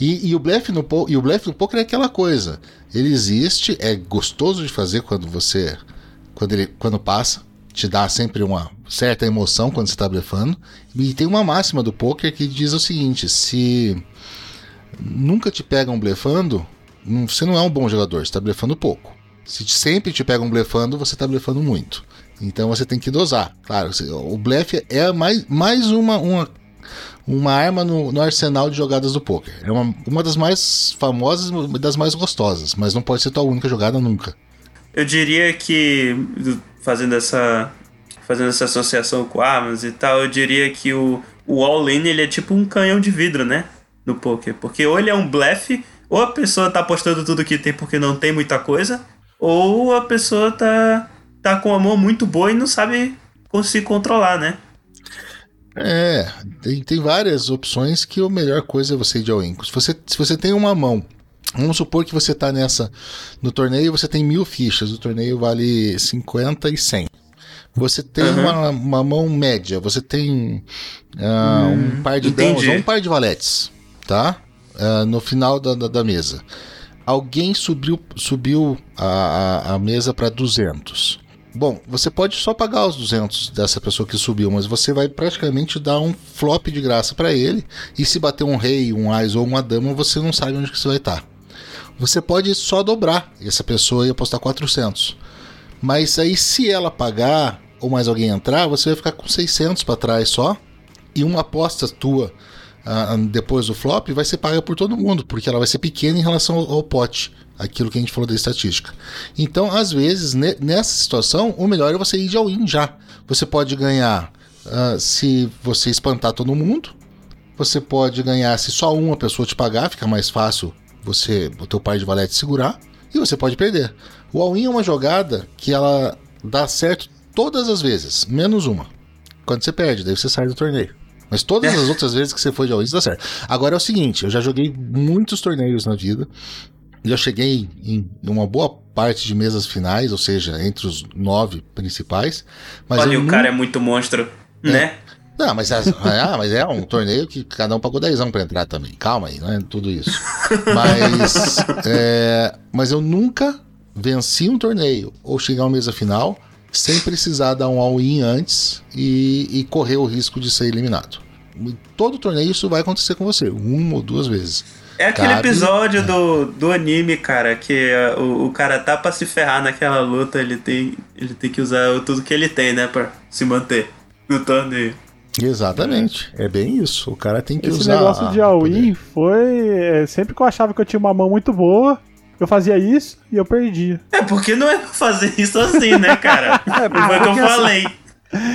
E, e o blefe no e o blefe no poker é aquela coisa. Ele existe, é gostoso de fazer quando você quando ele quando passa, te dá sempre uma certa emoção quando você está blefando. E tem uma máxima do poker que diz o seguinte: se nunca te pegam blefando, você não é um bom jogador, você está blefando pouco. Se sempre te pegam blefando, você está blefando muito. Então você tem que dosar. Claro, o blefe é mais, mais uma, uma, uma arma no, no arsenal de jogadas do poker. É uma, uma das mais famosas e das mais gostosas, mas não pode ser tua única jogada nunca. Eu diria que, fazendo essa, fazendo essa associação com armas e tal, eu diria que o, o all-in ele é tipo um canhão de vidro, né? No poker. Porque ou ele é um blefe, ou a pessoa tá apostando tudo que tem porque não tem muita coisa, ou a pessoa tá, tá com a mão muito boa e não sabe se controlar, né? É, tem, tem várias opções que a melhor coisa é você ir de all-in. Se você, se você tem uma mão, vamos supor que você tá nessa. No torneio você tem mil fichas, o torneio vale 50 e 100. Você tem Uhum. uma, uma mão média, você tem ah, um par de damas ou um par de valetes, tá? ah, no final da, da, da mesa. Alguém subiu, subiu a, a, a mesa para 200. Bom, você pode só pagar os 200 dessa pessoa que subiu, mas você vai praticamente dar um flop de graça para ele. E se bater um rei, um ás ou uma dama, você não sabe onde que você vai estar. Você pode só dobrar essa pessoa e apostar 400. Mas aí, se ela pagar ou mais alguém entrar, você vai ficar com 600 para trás só. E uma aposta tua depois do flop vai ser paga por todo mundo, porque ela vai ser pequena em relação ao, ao pote. Aquilo que a gente falou da estatística. Então, às vezes, ne- nessa situação, o melhor é você ir de all-in já. Você pode ganhar ah, se você espantar todo mundo. Você pode ganhar se só uma pessoa te pagar, fica mais fácil você o teu par de valete segurar. E você pode perder. O all-in é uma jogada que ela dá certo todas as vezes, menos uma. Quando você perde, daí você sai do torneio. Mas todas as outras vezes que você foi de all-in, dá certo. Agora é o seguinte, eu já joguei muitos torneios na vida. Já cheguei em uma boa parte de mesas finais, ou seja, entre os nove principais. Mas Olha, o nu- cara é muito monstro, né? não, mas, é- ah, mas é um torneio que cada um pagou 10 pra entrar também. Calma aí, não é tudo isso. Mas, é, mas eu nunca venci um torneio ou chegar a uma mesa final sem precisar dar um all-in antes e, e correr o risco de ser eliminado. Todo torneio isso vai acontecer com você, uma ou duas vezes. É aquele Cabe- episódio do, do anime, cara, que é, o, o cara tá pra se ferrar naquela luta, ele tem, ele tem que usar tudo que ele tem, né, pra se manter no torneio. Exatamente, é bem isso. O cara tem que Esse usar. negócio a- de all-in foi. é, sempre que eu achava que eu tinha uma mão muito boa, eu fazia isso e eu perdia. É, porque não é pra fazer isso assim, né, cara? É, Foi o que eu assim, falei.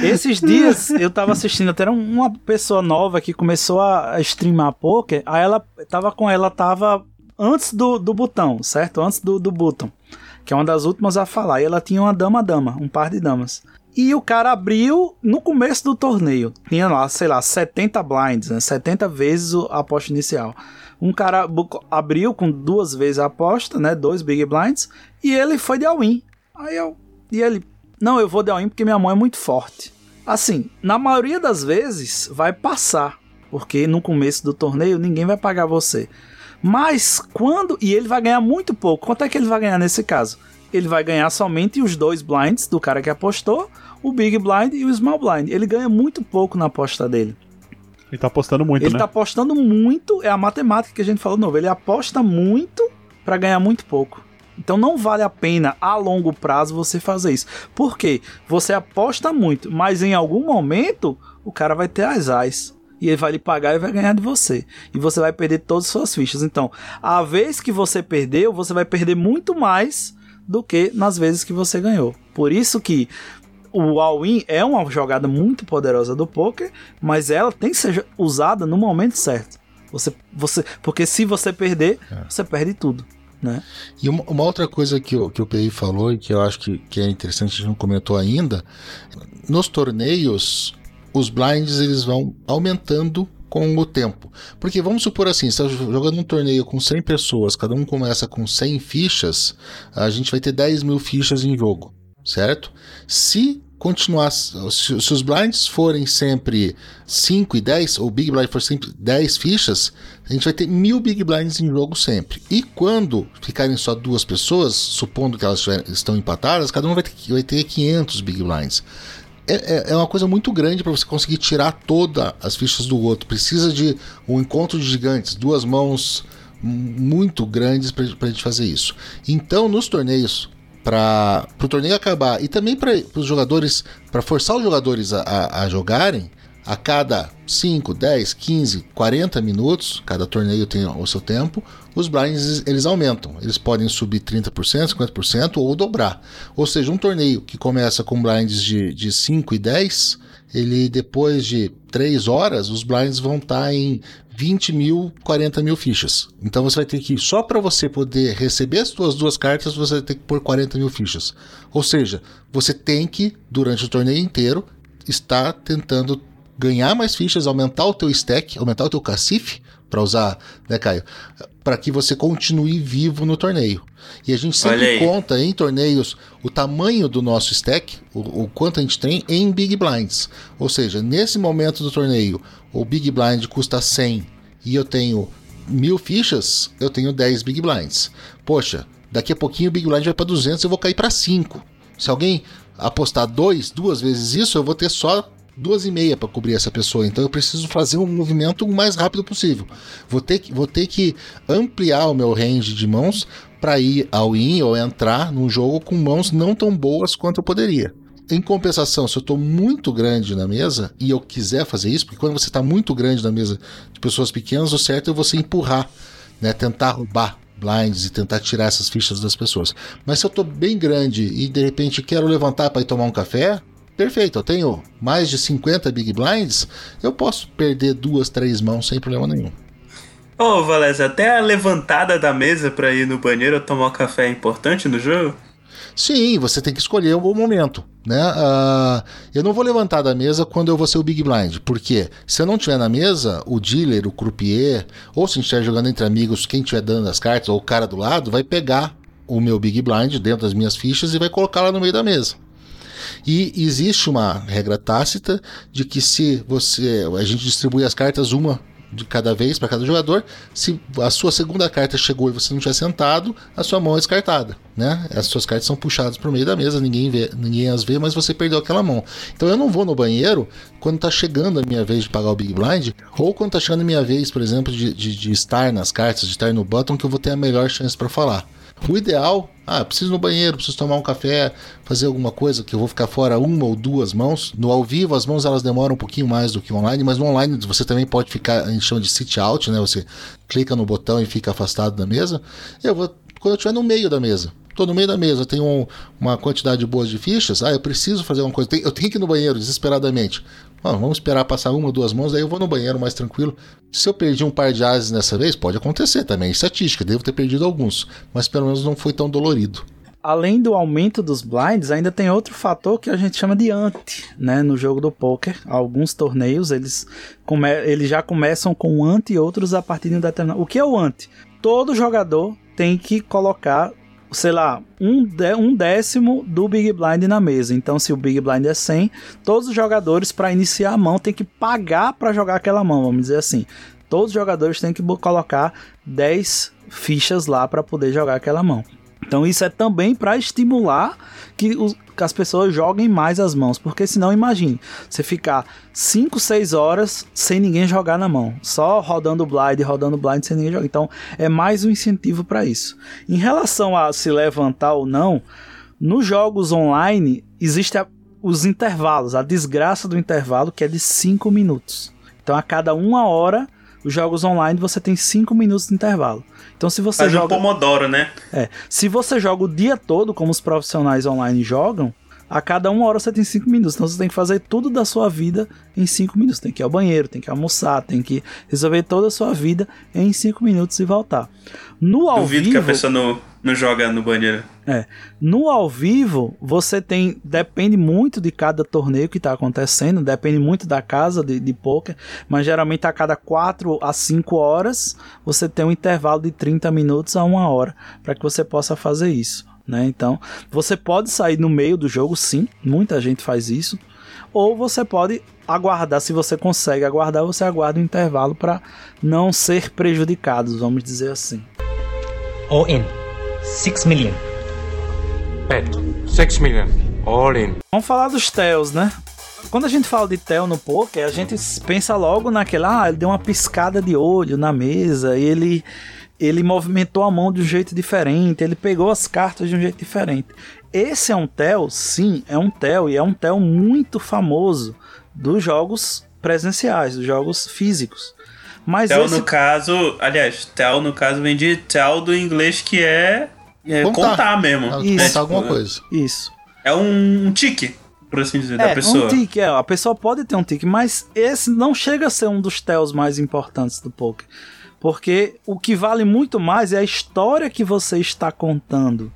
Esses dias eu tava assistindo até uma pessoa nova que começou a streamar poker, aí ela tava com ela, tava antes do, do botão, certo? Antes do, do botão, que é uma das últimas a falar. E ela tinha uma dama-dama, um par de damas. E o cara abriu no começo do torneio. Tinha lá, sei lá, 70 blinds, né? 70 vezes o- a aposta inicial. Um cara abriu com duas vezes a aposta, né? Dois big blinds. E ele foi de all-in. Aí eu. E ele. Não, eu vou de all-in porque minha mão é muito forte. Assim, na maioria das vezes vai passar. Porque no começo do torneio ninguém vai pagar você. Mas quando. E ele vai ganhar muito pouco. Quanto é que ele vai ganhar nesse caso? Ele vai ganhar somente os dois blinds do cara que apostou, o Big Blind e o Small Blind. Ele ganha muito pouco na aposta dele. Ele tá apostando muito, ele né? tá apostando muito, é a matemática que a gente falou de novo. Ele aposta muito pra ganhar muito pouco. Então não vale a pena a longo prazo você fazer isso. Por quê? Você aposta muito, mas em algum momento o cara vai ter as ais. E ele vai lhe pagar e vai ganhar de você. E você vai perder todas as suas fichas. Então, a vez que você perdeu, você vai perder muito mais do que nas vezes que você ganhou. Por isso que o all-in é uma jogada muito poderosa do poker, mas ela tem que ser usada no momento certo. Você, você, porque se você perder, você perde tudo, né? E uma, uma outra coisa que o, que o PI falou e que eu acho que, que é interessante, a gente não comentou ainda, nos torneios, os blinds eles vão aumentando com o tempo. Porque vamos supor assim, você está jogando um torneio com 100 pessoas, cada um começa com 100 fichas, a gente vai ter 10 mil fichas em jogo, certo? Se continuar, se, os blinds forem sempre 5 e 10, ou Big Blind for sempre 10 fichas, a gente vai ter mil Big Blinds em jogo sempre. E quando ficarem só duas pessoas, supondo que elas estão empatadas, cada um vai ter, vai ter 500 Big Blinds. É, é- é uma coisa muito grande para você conseguir tirar todas as fichas do outro. Precisa de um encontro de gigantes, duas mãos muito grandes para a gente fazer isso. Então, nos torneios, para o torneio acabar e também para os jogadores, para forçar os jogadores a, a- a jogarem, a cada 5, 10, 15, 40 minutos, cada torneio tem o seu tempo, os blinds eles aumentam. Eles podem subir 30%, 50% ou dobrar. Ou seja, um torneio que começa com blinds de, de 5 e 10, ele depois de 3 horas, os blinds vão estar em 20 mil, 40 mil fichas. Então você vai ter que, só para você poder receber as suas duas cartas, você vai ter que pôr 40 mil fichas. Ou seja, você tem que, durante o torneio inteiro, estar tentando ganhar mais fichas, aumentar o teu stack, aumentar o teu cacife, para usar, né, Caio? Para que você continue vivo no torneio. E a gente sempre conta em torneios o tamanho do nosso stack, o, o quanto a gente tem em Big Blinds. Ou seja, nesse momento do torneio, o Big Blind custa 100 e eu tenho mil fichas, eu tenho 10 Big Blinds. Poxa, daqui a pouquinho o Big Blind vai para 200 eu vou cair para 5. Se alguém apostar dois, duas vezes isso, eu vou ter só duas e meia para cobrir essa pessoa. Então eu preciso fazer um movimento o mais rápido possível. Vou ter que, vou ter que ampliar o meu range de mãos para ir ao in ou entrar num jogo com mãos não tão boas quanto eu poderia. Em compensação, se eu estou muito grande na mesa e eu quiser fazer isso, porque quando você está muito grande na mesa de pessoas pequenas, o certo é você empurrar, né, tentar roubar blinds e tentar tirar essas fichas das pessoas. Mas se eu estou bem grande e de repente quero levantar para ir tomar um café, perfeito, eu tenho mais de 50 big blinds, eu posso perder duas, três mãos sem problema nenhum. Ô, Valézia, até a levantada da mesa pra ir no banheiro tomar um café é importante no jogo? Sim, você tem que escolher um bom momento. Né? Ah, eu não vou levantar da mesa quando eu vou ser o Big Blind, porque se eu não estiver na mesa, o dealer, o croupier, ou se a gente estiver jogando entre amigos, quem estiver dando as cartas, ou o cara do lado, vai pegar o meu Big Blind dentro das minhas fichas e vai colocar lá no meio da mesa. E existe uma regra tácita de que se você a gente distribui as cartas uma de cada vez para cada jogador, se a sua segunda carta chegou e você não tiver sentado, a sua mão é descartada, né? As suas cartas são puxadas para o meio da mesa, ninguém vê, ninguém as vê, mas você perdeu aquela mão. Então eu não vou no banheiro quando tá chegando a minha vez de pagar o Big Blind, ou quando tá chegando a minha vez, por exemplo, de, de, de estar nas cartas, de estar no button, que eu vou ter a melhor chance para falar. O ideal, ah, preciso no banheiro, preciso tomar um café, fazer alguma coisa que eu vou ficar fora uma ou duas mãos. No ao vivo, as mãos elas demoram um pouquinho mais do que online, mas no online você também pode ficar, gente chama de sit out, né? Você clica no botão e fica afastado da mesa. Eu vou, quando eu estiver no meio da mesa, Tô no meio da mesa, tenho um- uma quantidade boa de fichas. Ah, eu preciso fazer uma coisa. Eu tenho que ir no banheiro desesperadamente. Vamos esperar passar uma, duas mãos, daí eu vou no banheiro mais tranquilo. Se eu perdi um par de ases nessa vez, pode acontecer também. é Estatística, devo ter perdido alguns. Mas pelo menos não foi tão dolorido. além do aumento dos blinds, ainda tem outro fator que a gente chama de ante, né? No jogo do poker, alguns torneios eles, come eles já começam com ante e outros a partir de um determinado. O que é o ante? Todo jogador tem que colocar, sei lá, um, dé- um décimo do Big Blind na mesa. Então, se o Big Blind é 100, todos os jogadores para iniciar a mão tem que pagar para jogar aquela mão, vamos dizer assim. Todos os jogadores têm que colocar 10 fichas lá para poder jogar aquela mão. Então isso é também para estimular que, os- que as pessoas joguem mais as mãos, porque senão imagine, você ficar 5, 6 horas sem ninguém jogar na mão, só rodando blind, rodando blind sem ninguém jogar. Então é mais um incentivo para isso. Em relação a se levantar ou não, nos jogos online existe a- os intervalos, a desgraça do intervalo que é de 5 minutos. Então a cada uma hora os jogos online você tem 5 minutos de intervalo. Então se você Faz um joga pomodoro, né? é, se você joga o dia todo, como os profissionais online jogam, a cada uma hora você tem cinco minutos. Então você tem que fazer tudo da sua vida em cinco minutos. Tem que ir ao banheiro, tem que almoçar, tem que resolver toda a sua vida em cinco minutos e voltar. No ao Duvido vivo, que a pessoa não, não joga no banheiro. é, no ao vivo, você tem. Depende muito de cada torneio que está acontecendo, depende muito da casa de, de poker, mas geralmente a cada 4 a 5 horas você tem um intervalo de 30 minutos a uma hora para que você possa fazer isso. Né? Então, você pode sair no meio do jogo, sim, muita gente faz isso, ou você pode aguardar, se você consegue aguardar, você aguarda o intervalo para não ser prejudicados, vamos dizer assim. All in. 6 million. Bet. 6 million. All in. Vamos falar dos Tells, né? Quando a gente fala de Tel no poker, a gente pensa logo naquela, ah, ele deu uma piscada de olho na mesa, ele ele movimentou a mão de um jeito diferente, ele pegou as cartas de um jeito diferente. Esse é um Tel, sim, é um Tel e é um Tel muito famoso dos jogos presenciais, dos jogos físicos. Mas Tel, esse no caso, aliás, tel no caso vem de tel do inglês que é, é Contar. contar. mesmo. Ah, Isso. É, Contar tipo, alguma coisa. isso. É um, um tique, por assim dizer, da É, pessoa. um tique, é. A pessoa pode ter um tique, mas esse não chega a ser um dos tells mais importantes do poker. Porque o que vale muito mais é a história que você está contando.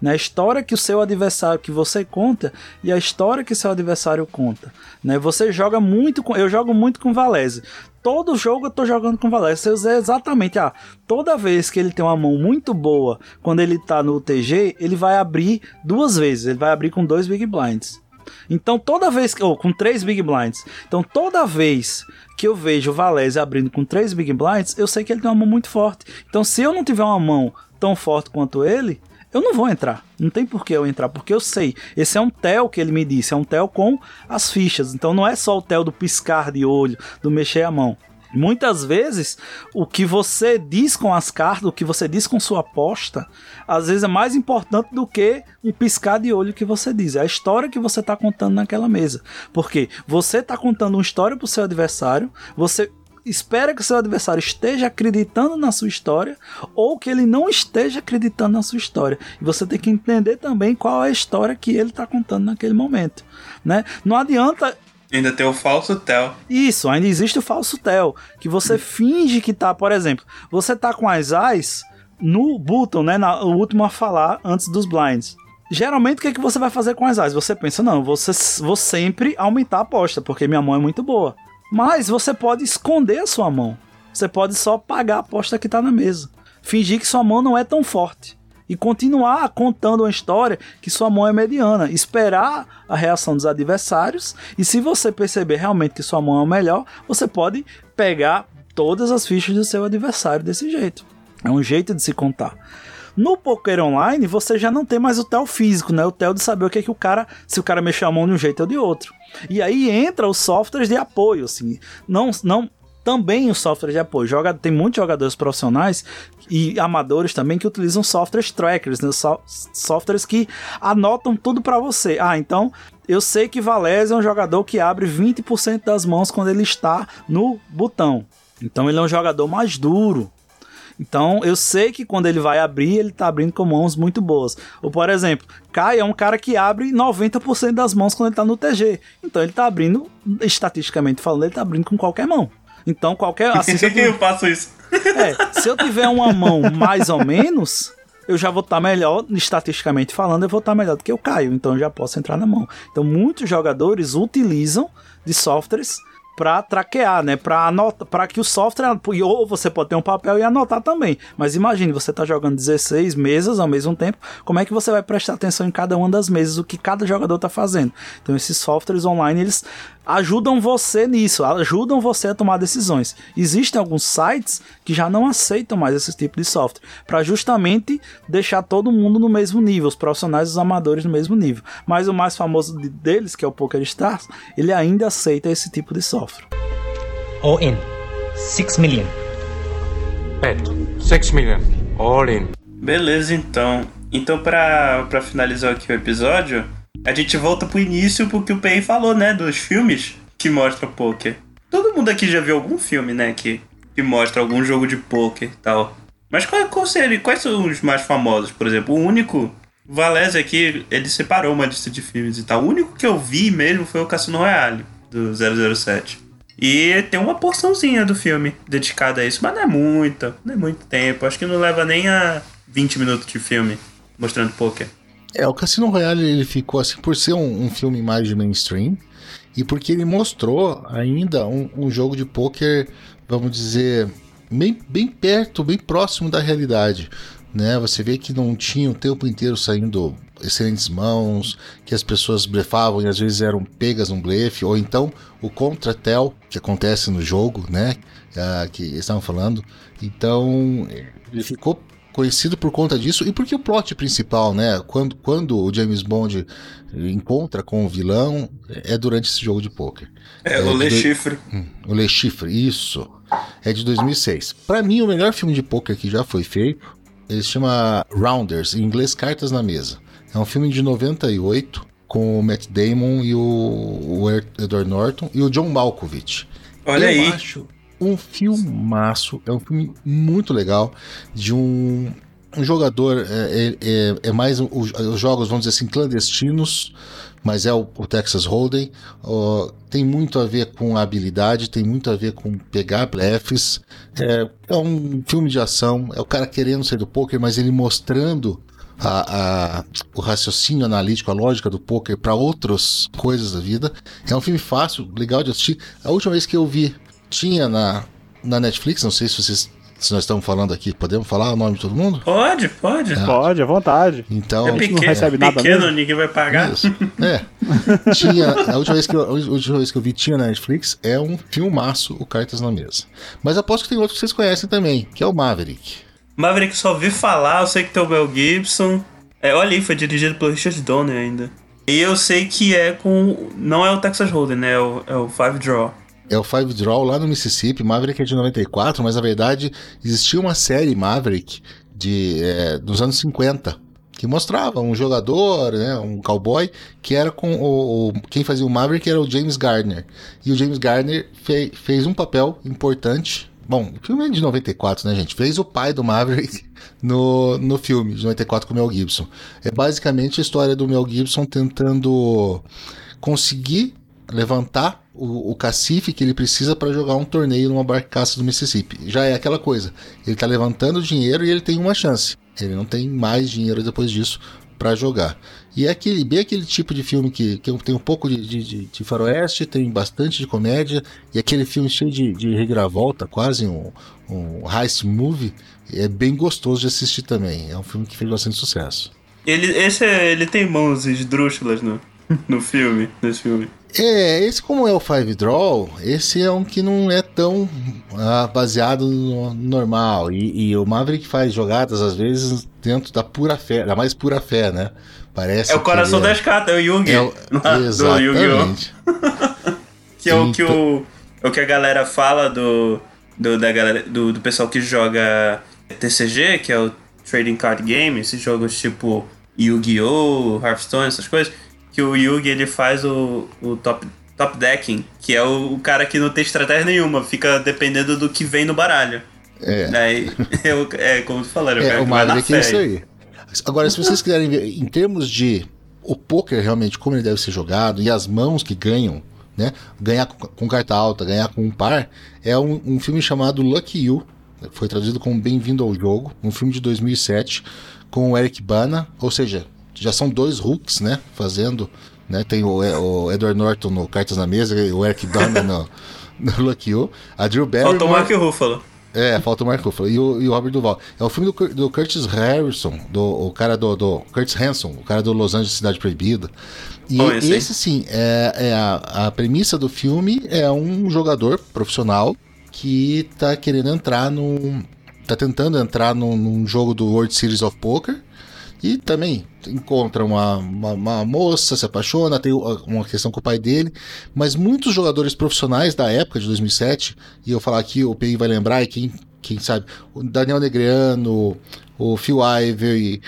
Né? A história que o seu adversário, que você conta, e a história que seu adversário conta. Né? Você joga muito com. Eu jogo muito com Valese. Todo jogo eu tô jogando com Valese. Eu sei exatamente, ah, toda vez que ele tem uma mão muito boa, quando ele tá no TG, ele vai abrir duas vezes. Ele vai abrir com dois Big Blinds. Então toda vez que. Ou com três Big Blinds. Então toda vez que eu vejo o Valese abrindo com três Big Blinds, eu sei que ele tem uma mão muito forte. Então se eu não tiver uma mão tão forte quanto ele, eu não vou entrar. Não tem por que eu entrar, porque eu sei. Esse é um tel que ele me disse, é um tel com as fichas. Então não é só o tel do piscar de olho, do mexer a mão. Muitas vezes, o que você diz com as cartas, o que você diz com sua aposta, às vezes é mais importante do que um piscar de olho que você diz. É a história que você está contando naquela mesa. Porque você está contando uma história para o seu adversário, você espera que seu adversário esteja acreditando na sua história ou que ele não esteja acreditando na sua história. E você tem que entender também qual é a história que ele está contando naquele momento. Né? Não adianta Ainda tem o falso Tel. isso, ainda existe o falso tel, que você finge que tá, por exemplo, você tá com as eyes no button, né, na, o último a falar antes dos blinds. Geralmente, o que, é que você vai fazer com as eyes? Você pensa, não, você, vou sempre aumentar a aposta, porque minha mão é muito boa. Mas você pode esconder a sua mão. Você pode só pagar a aposta que tá na mesa. Fingir que sua mão não é tão forte. E continuar contando uma história que sua mão é mediana. Esperar a reação dos adversários. E se você perceber realmente que sua mão é o melhor, você pode pegar todas as fichas do seu adversário desse jeito. É um jeito de se contar. No poker online, você já não tem mais o tel físico, né? O tel de saber o que é que o cara, se o cara mexer a mão de um jeito ou de outro. E aí entra os softwares de apoio, assim. Não, não também os softwares de apoio. Joga, tem muitos jogadores profissionais e amadores também que utilizam softwares trackers, né? So- softwares que anotam tudo para você. Ah, então eu sei que Valese é um jogador que abre 20% das mãos quando ele está no botão. Então ele é um jogador mais duro. Então eu sei que quando ele vai abrir, ele tá abrindo com mãos muito boas. Ou por exemplo, Kai é um cara que abre 90% das mãos quando ele tá no TG. Então ele tá abrindo, estatisticamente falando, ele tá abrindo com qualquer mão. Então qualquer. Assim, se eu eu faço isso. é, se eu tiver uma mão mais ou menos, eu já vou estar melhor, estatisticamente falando, eu vou estar melhor do que o Caio, então eu já posso entrar na mão. Então muitos jogadores utilizam de softwares para traquear, né, para anotar, para que o software ou você pode ter um papel e anotar também. Mas imagine, você tá jogando 16 mesas ao mesmo tempo, como é que você vai prestar atenção em cada uma das mesas, o que cada jogador tá fazendo? Então esses softwares online, eles ajudam você nisso, ajudam você a tomar decisões. Existem alguns sites que já não aceitam mais esse tipo de software, para justamente deixar todo mundo no mesmo nível, os profissionais e os amadores no mesmo nível. Mas o mais famoso de- deles, que é o PokerStars, ele ainda aceita esse tipo de software. All in. 6 million. Bet. 6 million. All in. Beleza, então. Então, pra finalizar aqui o episódio, a gente volta pro início porque o PEI falou, né? Dos filmes que mostram poker. Todo mundo aqui já viu algum filme, né? Que, que mostra algum jogo de poker e tal. Mas qual, qual seria, quais são os mais famosos? Por exemplo, o único. Valese aqui, ele separou uma lista de filmes e tal. O único que eu vi mesmo foi o Cassino Royale, do 007. E tem uma porçãozinha do filme dedicada a isso, mas não é muita, não é muito tempo. Acho que não leva nem a 20 minutos de filme mostrando poker. É, o Cassino Royale ele ficou assim por ser um, um filme mais de mainstream e porque ele mostrou ainda um, um jogo de pôquer, vamos dizer, bem, bem perto, bem próximo da realidade. Né? Você vê que não tinha o tempo inteiro saindo excelentes mãos, que as pessoas blefavam e às vezes eram pegas num blefe, ou então o contra-tel que acontece no jogo, né? Ah, que eles estavam falando. Então, ele ficou conhecido por conta disso e porque o plot principal, né? Quando, quando o James Bond encontra com o vilão, é durante esse jogo de pôquer. É, o Le de- Chiffre. Hum, O Le Chiffre, isso. É de 2006. Pra mim, o melhor filme de poker que já foi feito, ele se chama Rounders, em inglês Cartas na Mesa. É um filme de 98 com o Matt Damon e o, o Edward Norton e o John Malkovich. Olha Eu aí. acho um filmaço, é um filme muito legal de um, um jogador, é, é- é- é mais os, os jogos, vamos dizer assim, clandestinos, mas é o, o Texas Hold'em. Ó, tem muito a ver com habilidade, tem muito a ver com pegar blefs. É, é um filme de ação, é o cara querendo sair do poker, mas ele mostrando a- a- o raciocínio analítico, a lógica do poker para outras coisas da vida. É um filme fácil, legal de assistir. A última vez que eu vi tinha na, na Netflix, não sei se vocês Se nós estamos falando aqui, podemos falar o nome de todo mundo? Pode, pode. Pode, à vontade. Então, É pequeno, recebe nada pequeno mesmo? ninguém vai pagar. Isso. É. Tinha, a, última vez que eu, a última vez que eu vi tinha na Netflix é um filmaço, o Cartas na Mesa. Mas aposto que tem outro que vocês conhecem também, que é o Maverick. Maverick só ouvi falar, eu sei que tem o Mel Gibson. É, olha aí, foi dirigido pelo Richard Donner ainda. E eu sei que é com. Não é o Texas Hold'em, né? É o, é o Five Draw. É o Five Draw lá no Mississippi. Maverick é de 94, mas na verdade existia uma série Maverick de, é, dos anos 50 que mostrava um jogador, né, um cowboy, que era com o, o- quem fazia o Maverick era o James Gardner. E o James Gardner fe- fez um papel importante. Bom, o filme é de 94, né, gente? Fez o pai do Maverick no, no filme de 94 com o Mel Gibson. É basicamente a história do Mel Gibson tentando conseguir levantar o, o cacife que ele precisa para jogar um torneio numa barcaça do Mississippi. Já é aquela coisa. Ele tá levantando dinheiro e ele tem uma chance. Ele não tem mais dinheiro depois disso para jogar. E é aquele, bem aquele tipo de filme que, que tem um pouco de, de, de- de faroeste, tem bastante de comédia, e aquele filme cheio de, de reviravolta, quase um, um heist movie, é bem gostoso de assistir também. É um filme que fez bastante sucesso. Ele, esse é, ele tem mãos esdrúxulas no, no filme, nesse filme. É, esse como é o Five Draw, esse é um que não é tão ah, baseado no normal. E, e o Maverick faz jogadas, às vezes, dentro da pura fé, da mais pura fé, né? Parece É o coração ele das cartas, é o Yugi. é o- lá do Yu-Gi-Oh! Exatamente. Que é o que, o, é o que a galera fala do, do, da galera, do, do pessoal que joga TCG, que é o Trading Card Game, esses jogos tipo Yu-Gi-Oh!, Hearthstone, essas coisas, que o Yugi ele faz o, o top, top decking, que é o, o cara que não tem estratégia nenhuma, fica dependendo do que vem no baralho. É. Aí, é, é como tu falaram, o É, cara o que vai é isso aí. Agora, se vocês quiserem ver, em termos de o poker realmente, como ele deve ser jogado, e as mãos que ganham, né? Ganhar com, com carta alta, ganhar com um par, é um, um filme chamado Lucky You. Foi traduzido como Bem-vindo ao Jogo, um filme de 2007, com o Eric Bana, ou seja, já são dois hooks, né? Fazendo, né? Tem o, o Edward Norton no Cartas na Mesa e o Eric Bana no, no Lucky You. A Drew Barrymore... Faltou o Mark Ruffalo. É, falta o Mark Ruffalo e o, e o Robert Duval. É o filme do, do Curtis Harrison, do o cara do, do Curtis Hanson, o cara do Los Angeles Cidade Proibida. E Bom, esse esse sim, é, é a, a premissa do filme é um jogador profissional que tá querendo entrar num. tá tentando entrar num, num jogo do World Series of Poker. E também encontra uma, uma, uma moça, se apaixona, tem uma questão com o pai dele. Mas muitos jogadores profissionais da época de 2007, e eu falar aqui, o PI vai lembrar, e quem, quem sabe, o Daniel Negreano, o Phil Ivey,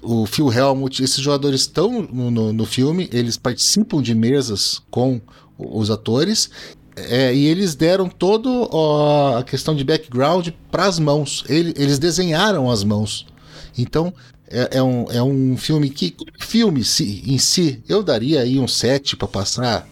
o Phil Helmut, esses jogadores estão no, no, no filme, eles participam de mesas com os atores. é, e eles deram toda a questão de background para as mãos. Ele- eles desenharam as mãos. Então, é, é um, é um filme que. Filme em si, eu daria aí um 7 para passar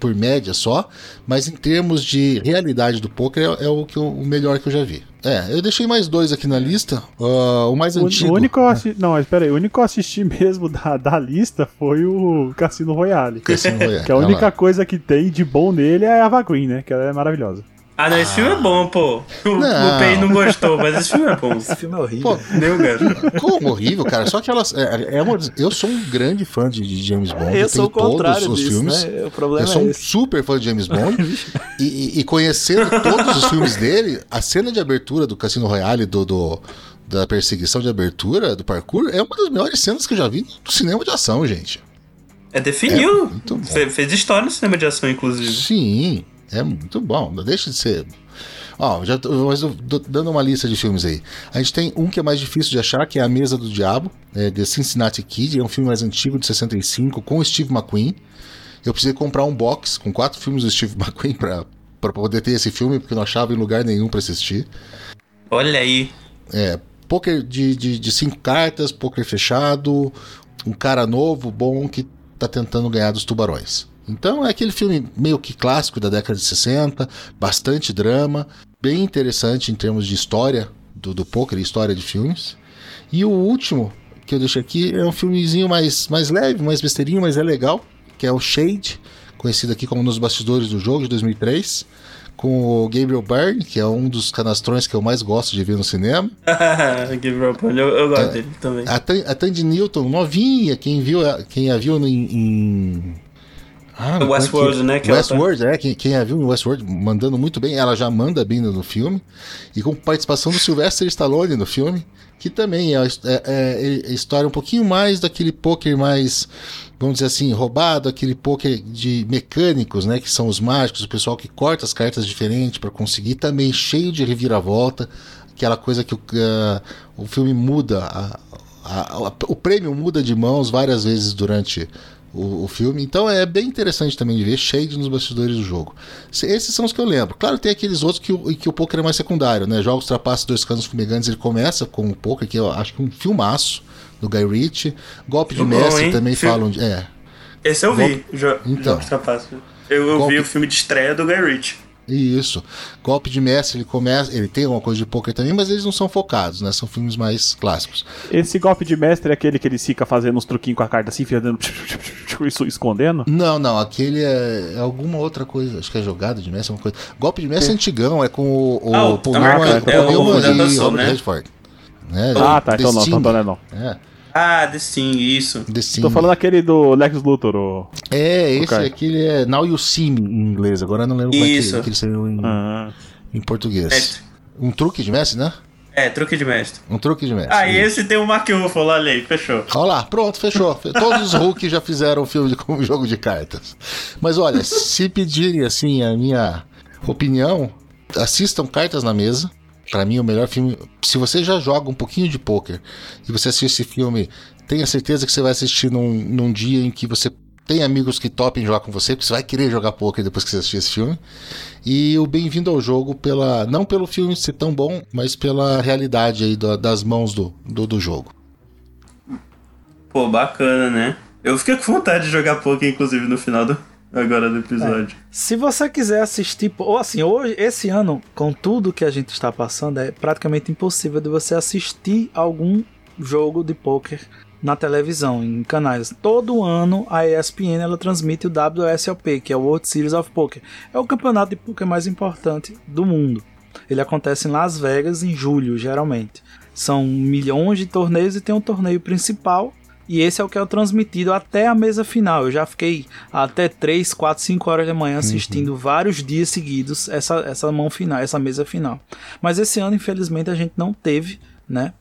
por média só, mas em termos de realidade do poker é, é o, que eu- o melhor que eu já vi. É, eu deixei mais dois aqui na lista. Ah, o mais O, antigo. o único eu assisti, não, mas pera aí, o único que eu assisti mesmo da, da lista foi o Cassino Royale. Cassino Royale, Que a única coisa que tem de bom nele é a Ava Green, né? Que ela é maravilhosa. Ah, não, esse filme é bom, pô. O, Não. o Pei não gostou, mas esse filme é bom. Esse filme é horrível. Pô, Deu, cara. Como horrível, cara. Só que elas. É, é uma- eu sou um grande fã de, de James Bond. eu sou o contrário todos os disso, filmes. né? O problema Eu sou é um esse. super fã de James Bond. e, e- e conhecendo todos os filmes dele, a cena de abertura do Cassino Royale, do, do- da perseguição de abertura, do parkour, é uma das melhores cenas que eu já vi no cinema de ação, gente. É, definiu. muito bom. Fe- fez história no cinema de ação, inclusive. Sim, é muito bom. Não deixa de ser. Ó, já tô, mas eu tô dando uma lista de filmes aí. A gente tem um que é mais difícil de achar, que é A Mesa do Diabo, é The Cincinnati Kid. É um filme mais antigo, de 65, com Steve McQueen. Eu precisei comprar um box com quatro filmes do Steve McQueen pra, pra poder ter esse filme, porque eu não achava em lugar nenhum pra assistir. Olha aí. É, poker de, de, de cinco cartas, poker fechado, um cara novo, bom, que tá tentando ganhar dos tubarões. Então é aquele filme meio que clássico da década de 60, bastante drama, bem interessante em termos de história do, do poker e história de filmes. E o último que eu deixo aqui é um filmezinho mais, mais leve, mais besteirinho, mas é legal, que é o Shade, conhecido aqui como Nos Bastidores do Jogo, de 2003, com o Gabriel Byrne, que é um dos canastrões que eu mais gosto de ver no cinema. Give Up, eu, eu gosto dele também. A, a Tandy Newton, novinha, quem viu, a- quem a viu em. em... Ah, é Westworld, né, que tá- Westworld, é, quem, quem a viu em Westworld mandando muito bem, ela já manda bem no, filme. E com participação do Sylvester Stallone no filme, que também é, é, é, é história um pouquinho mais daquele poker mais, vamos dizer assim, roubado, aquele poker de mecânicos, né, que são os mágicos, o pessoal que corta as cartas diferente para conseguir, também cheio de reviravolta, aquela coisa que o, ah, o filme muda, a- a- a- o prêmio muda de mãos várias vezes durante o, o filme, então é bem interessante também de ver, cheio nos bastidores do jogo. Se- Esses são os que eu lembro. Claro, tem aqueles outros que, o- que o poker é mais secundário, né? Jogos Trapaços, Dois Canos Fumegantes, ele começa com o poker, que eu acho que é um filmaço do Guy Ritchie. Golpe de Mestre também Filme- falam de. É, Esse eu vi, jo Então. Jogos Trapaços. Eu, eu Golpe- vi o filme de estreia do Guy Ritchie. Isso. Golpe de Mestre, ele começa. Ele tem uma coisa de poker também, mas eles não são focados, né? São filmes mais clássicos. Esse golpe de mestre é aquele que ele fica fazendo uns truquinhos com a carta assim, fazendo isso escondendo? Não, não, aquele é, é alguma outra coisa. Acho que é jogada de mestre, alguma coisa. Golpe de mestre é antigão, é com o, o Ah, o- Paul Newman, é Paul o Newman da e Russell, Robert né? Redford. Né? Ah, tá, então não, então não é não. É, Ah, The Sting, isso. The Sting. Tô falando aquele do Lex Luthor, o... É, esse Ok. aquele é Now You See Me em inglês. Agora eu não lembro como é que, Isso. que ele saiu em, Ah, em português. Mestre. Um truque de mestre, né? É, truque de mestre. Um truque de mestre. Ah, e esse tem o Mark Ruffalo, olha aí, fechou. Olha lá, pronto, fechou. Todos os Hulk já fizeram filme de como jogo de cartas. Mas olha, se pedirem assim a minha opinião, assistam Cartas na Mesa. Pra mim, o melhor filme. Se você já joga um pouquinho de poker e você assiste esse filme, tenha certeza que você vai assistir num, num dia em que você tem amigos que topem jogar com você, porque você vai querer jogar poker depois que você assistir esse filme. E o Bem-vindo ao Jogo, pela não pelo filme ser tão bom, mas pela realidade aí da- das mãos do, do, do jogo. Pô, bacana, né? Eu fiquei com vontade de jogar poker, inclusive, no final do, agora do episódio. Se você quiser assistir, ou assim, hoje, esse ano, com tudo que a gente está passando, é praticamente impossível de você assistir algum jogo de poker na televisão, em canais. Todo ano a ESPN ela transmite o WSOP, que é o World Series of Poker. É o campeonato de poker mais importante do mundo. Ele acontece em Las Vegas em julho, geralmente. São milhões de torneios e tem um torneio principal e esse é o que é o transmitido até a mesa final. Eu já fiquei até 3, 4, 5 horas da manhã assistindo vários dias seguidos essa, essa mão final, essa mesa final. Mas esse ano, infelizmente, a gente não teve, né?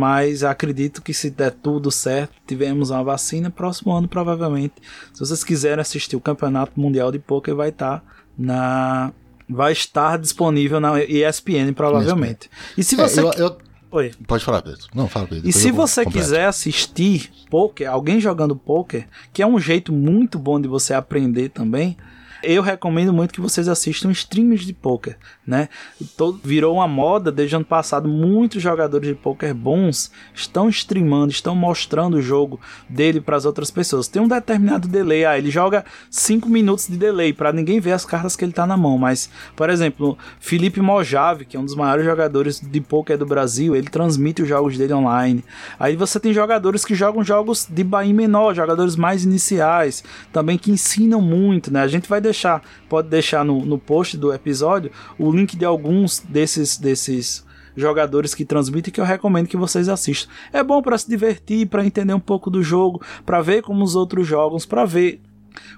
Mas acredito que se der tudo certo, tivemos uma vacina, próximo ano provavelmente. Se vocês quiserem assistir o Campeonato Mundial de Poker, vai estar na vai estar disponível na ESPN provavelmente. E se É, você eu- eu- Oi. Pode falar, Pedro. Não, fala, Pedro. E se você completo. quiser assistir poker, alguém jogando poker, que é um jeito muito bom de você aprender também, eu recomendo muito que vocês assistam streams de poker, né? Todo, virou uma moda desde o ano passado, muitos jogadores de poker bons estão streamando, estão mostrando o jogo dele para as outras pessoas. Tem um determinado delay, ah, ele joga 5 minutos de delay para ninguém ver as cartas que ele tá na mão, mas por exemplo, Felipe Mojave, que é um dos maiores jogadores de poker do Brasil, ele transmite os jogos dele online. Aí você tem jogadores que jogam jogos de bain menor, jogadores mais iniciais, também que ensinam muito, né? A gente vai deixar, pode deixar no, no post do episódio o link de alguns desses desses jogadores que transmitem que eu recomendo que vocês assistam. É bom para se divertir, para entender um pouco do jogo, para ver como os outros jogam, para ver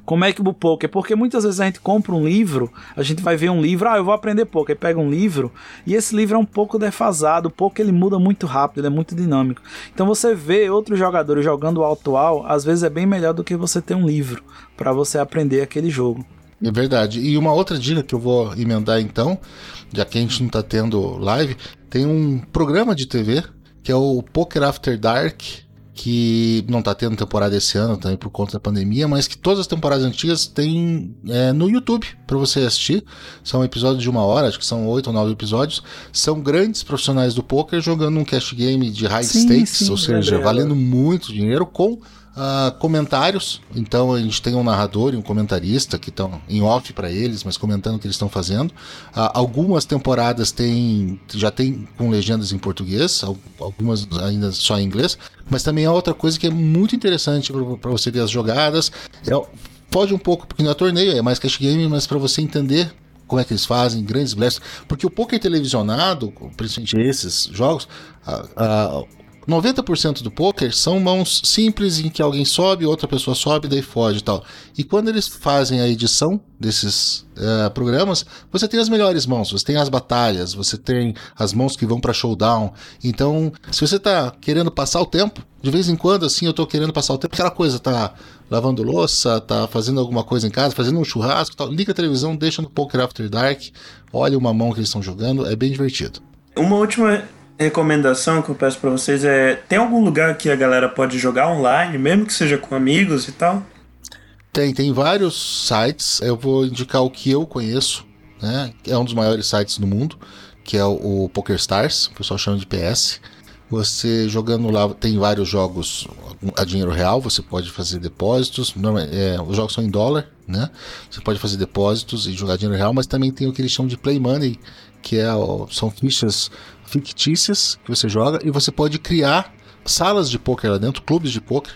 como é que o poker, porque muitas vezes a gente compra um livro, a gente vai ver um livro, ah, eu vou aprender poker, pega um livro, e esse livro é um pouco defasado, o poker ele muda muito rápido, ele é muito dinâmico. Então você vê outros jogadores jogando o atual, às vezes é bem melhor do que você ter um livro para você aprender aquele jogo. É verdade. E uma outra dica que eu vou emendar então, já que a gente não tá tendo live, tem um programa de TV que é o Poker After Dark, que não tá tendo temporada esse ano também por conta da pandemia, mas que todas as temporadas antigas tem é, no YouTube para você assistir. São episódios de uma hora, acho que são oito ou nove episódios. São grandes profissionais do poker jogando um cash game de high Sim, stakes, sim, ou seja, valendo muito dinheiro com ah, comentários. Então a gente tem um narrador e um comentarista que estão em off para eles, mas comentando o que eles estão fazendo. Ah, algumas temporadas tem, já tem com legendas em português, al- algumas ainda só em inglês. Mas também é outra coisa que é muito interessante para você ver as jogadas. É, foge um pouco porque não é torneio, é mais cash game, mas para você entender como é que eles fazem, grandes blefs. Porque o poker televisionado, principalmente esses jogos, a- 90% do poker são mãos simples em que alguém sobe, outra pessoa sobe, daí foge e tal. E quando eles fazem a edição desses eh, programas, você tem as melhores mãos, você tem as batalhas, você tem as mãos que vão pra showdown. Então, se você tá querendo passar o tempo, de vez em quando, assim, eu tô querendo passar o tempo, aquela coisa, tá lavando louça, tá fazendo alguma coisa em casa, fazendo um churrasco tal, liga a televisão, deixa no Poker After Dark, olha uma mão que eles estão jogando, é bem divertido. Uma última recomendação que eu peço pra vocês é: tem algum lugar que a galera pode jogar online, mesmo que seja com amigos e tal? Tem, tem vários sites. Eu vou indicar o que eu conheço, né? É um dos maiores sites do mundo, que é o, o PokerStars, o pessoal chama de PS. Você jogando lá tem vários jogos a dinheiro real, você pode fazer depósitos. É, os jogos são em dólar, né? Você pode fazer depósitos e jogar dinheiro real, mas também tem o que eles chamam de Play Money, que é, são fichas fictícias que você joga e você pode criar salas de poker lá dentro, clubes de poker,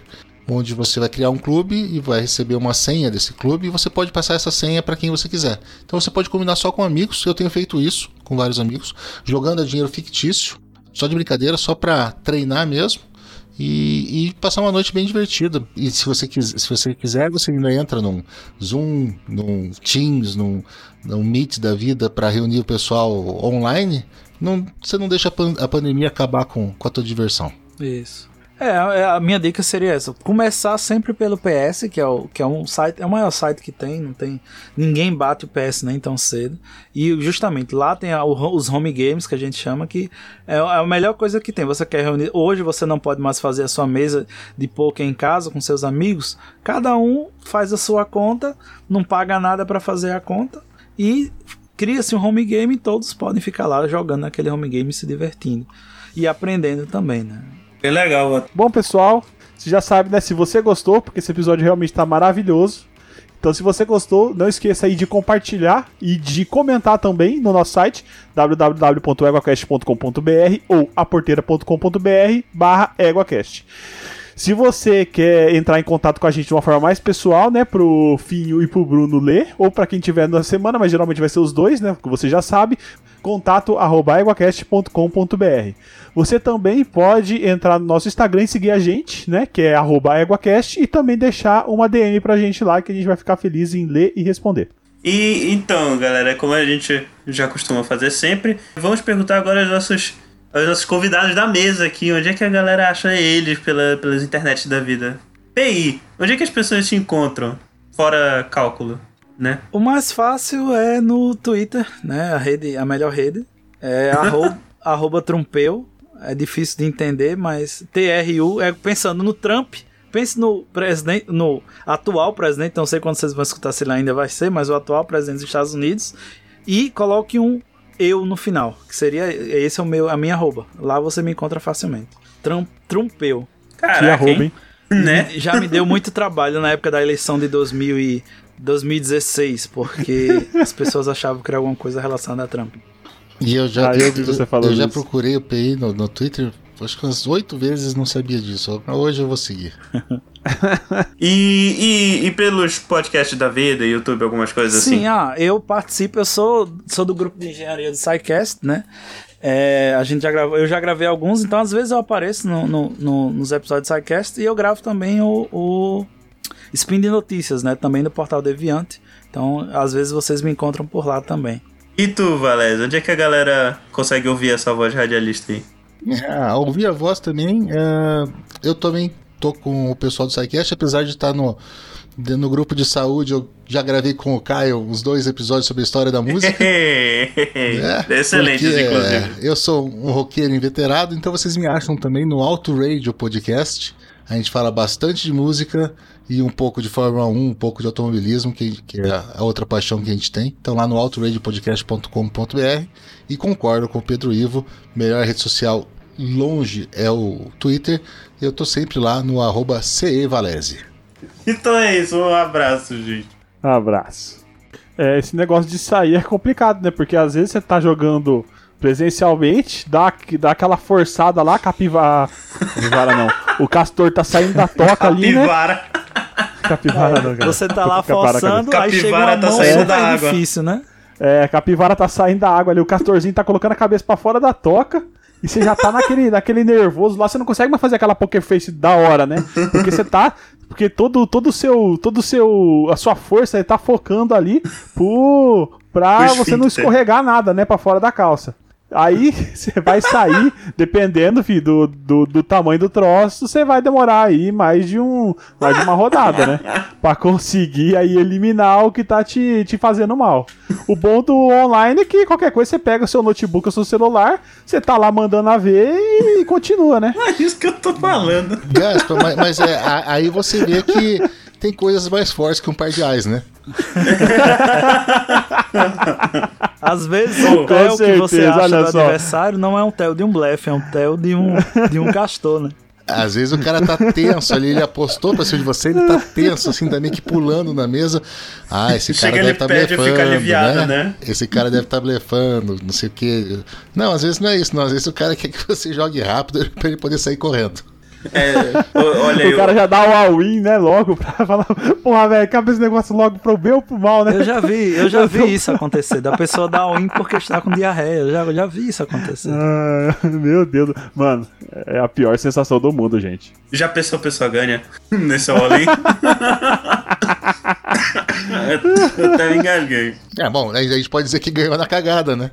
onde você vai criar um clube e vai receber uma senha desse clube e você pode passar essa senha para quem você quiser. Então você pode combinar só com amigos, eu tenho feito isso com vários amigos, jogando a dinheiro fictício, só de brincadeira, só para treinar mesmo. E, e passar uma noite bem divertida. E se você, quis, se você quiser, você ainda entra num Zoom, num Teams, num, num Meet da vida para reunir o pessoal online. Não, você não deixa a, pan- a pandemia acabar com, com a tua diversão. Isso. É, a a minha dica seria essa: começar sempre pelo PS, que é, o, que é um site, é o maior site que tem, não tem. Ninguém bate o PS nem tão cedo. E justamente lá tem a- os home games que a gente chama, que é a melhor coisa que tem. Você quer reunir. Hoje você não pode mais fazer a sua mesa de poker em casa com seus amigos. Cada um faz a sua conta, não paga nada para fazer a conta e cria-se um home game e todos podem ficar lá jogando aquele home game e se divertindo. E aprendendo também, né? Bem legal, Bom, pessoal, você já sabe, né? Se você gostou, porque esse episódio realmente tá maravilhoso. Então, se você gostou, não esqueça aí de compartilhar e de comentar também no nosso site www.eguacast.com.br ou aporteira.com.br barra eguacast. Se você quer entrar em contato com a gente de uma forma mais pessoal, né, pro Finho e pro Bruno ler, ou pra quem tiver na semana, mas geralmente vai ser os dois, né, que você já sabe, contato arroba. Você também pode entrar no nosso Instagram e seguir a gente, né, que é arroba eguacast, e também deixar uma DM pra gente lá, que a gente vai ficar feliz em ler e responder. E então, galera, como a gente já costuma fazer sempre, vamos perguntar agora aos nossos, aos nossos convidados da mesa aqui, onde é que a galera acha eles pela, pelas internet da vida. PI, onde é que as pessoas se encontram? Fora cálculo, né? O mais fácil é no Twitter, né? A rede, a melhor rede. É arroba, arroba Trumpeu. É difícil de entender, mas TRU é pensando no Trump. Pense no presidente, no atual presidente, não sei quando vocês vão escutar se ele ainda vai ser, mas o atual presidente dos Estados Unidos. E coloque um eu no final, que seria esse é o meu, a minha arroba. Lá você me encontra facilmente. Trump, Trumpeu. Caraca, que arroba, hein? Né? Já me deu muito trabalho na época da eleição de 2000 e 2016, porque as pessoas achavam que era alguma coisa relacionada a Trump. E eu já, Ah, eu falando eu já procurei o PI no, no Twitter, acho que umas oito vezes não sabia disso. Hoje eu vou seguir. E, e, e pelos podcasts da vida, YouTube, algumas coisas Sim, assim. ah, eu participo, eu sou, sou do grupo de engenharia do SciCast, né? É, a gente já gravou, eu já gravei alguns, então às vezes eu apareço no, no- no- nos episódios do SciCast e eu gravo também o, o Spin de Notícias, né? Também no portal Deviante. Então, às vezes vocês me encontram por lá também. E tu, Valézio, onde é que a galera consegue ouvir essa voz radialista aí? Ah, ouvir a voz também. é, eu também tô com o pessoal do SciCast, apesar de estar no, de- no grupo de saúde, eu já gravei com o Caio uns dois episódios sobre a história da música. né? Excelentes, Porque, inclusive. é, eu sou um roqueiro inveterado, então vocês me acham também no Auto Radio Podcast. A gente fala bastante de música e um pouco de Fórmula 1, um pouco de automobilismo, que, que é a outra paixão que a gente tem. Então lá no autoradiopodcast.com.br e concordo com o Pedro Ivo, melhor rede social longe é o Twitter. E eu tô sempre lá no arroba CEValese. Então é isso, um abraço, gente. Abraço. É, esse negócio de sair é complicado, né? Porque às vezes você tá jogando presencialmente, dá, dá aquela forçada lá, capivara. Capivara não. O castor tá saindo da toca ali, né? Capivara. Capivara não, cara. Você tá lá Capivara, forçando, aí chega Capivara uma tá mão saindo da água. difícil, né? É, a capivara tá saindo da água ali, o castorzinho tá colocando a cabeça pra fora da toca. E você já tá naquele, naquele nervoso lá, você não consegue mais fazer aquela poker face da hora, né? Porque você tá. Porque todo todo o seu. Todo o seu. A sua força tá focando ali pro, pra você não escorregar nada, né? Pra fora da calça. Aí você vai sair, dependendo, filho, do, do, do tamanho do troço, você vai demorar aí mais de um mais de uma rodada, né? Pra conseguir aí eliminar o que tá te, te fazendo mal. O bom do online é que qualquer coisa você pega o seu notebook ou seu celular, você tá lá mandando a ver e, continua, né? É isso que eu tô falando. Gaspa, mas, mas é, aí você vê que tem coisas mais fortes que um par de ais, né? Às vezes o tel com que você acha do só. adversário não é um tel de um blefe, é um tel de um, de um castor, né? Às vezes o cara tá tenso ali, ele apostou pra cima de você, ele tá tenso, assim, também que pulando na mesa. Ah, esse cara Chega, deve tá blefando, fica aliviado, né? né? Esse cara deve estar tá blefando, não sei o quê. Não, às vezes não é isso, não. Às vezes o cara quer que você jogue rápido pra ele poder sair correndo. É, o- olha aí, O cara já dá o all-in, né? Logo pra falar, porra, velho, acaba esse negócio logo pro bem ou pro mal, né? Eu já vi, eu já vi isso acontecer, da pessoa dar all-in porque está com diarreia. Eu já, eu já vi isso acontecer. Ah, meu Deus. Mano, é a pior sensação do mundo, gente. já pensou a pessoa ganha nesse all-in? eu, eu até me engasguei. É, bom, a gente pode dizer que ganhou na cagada, né?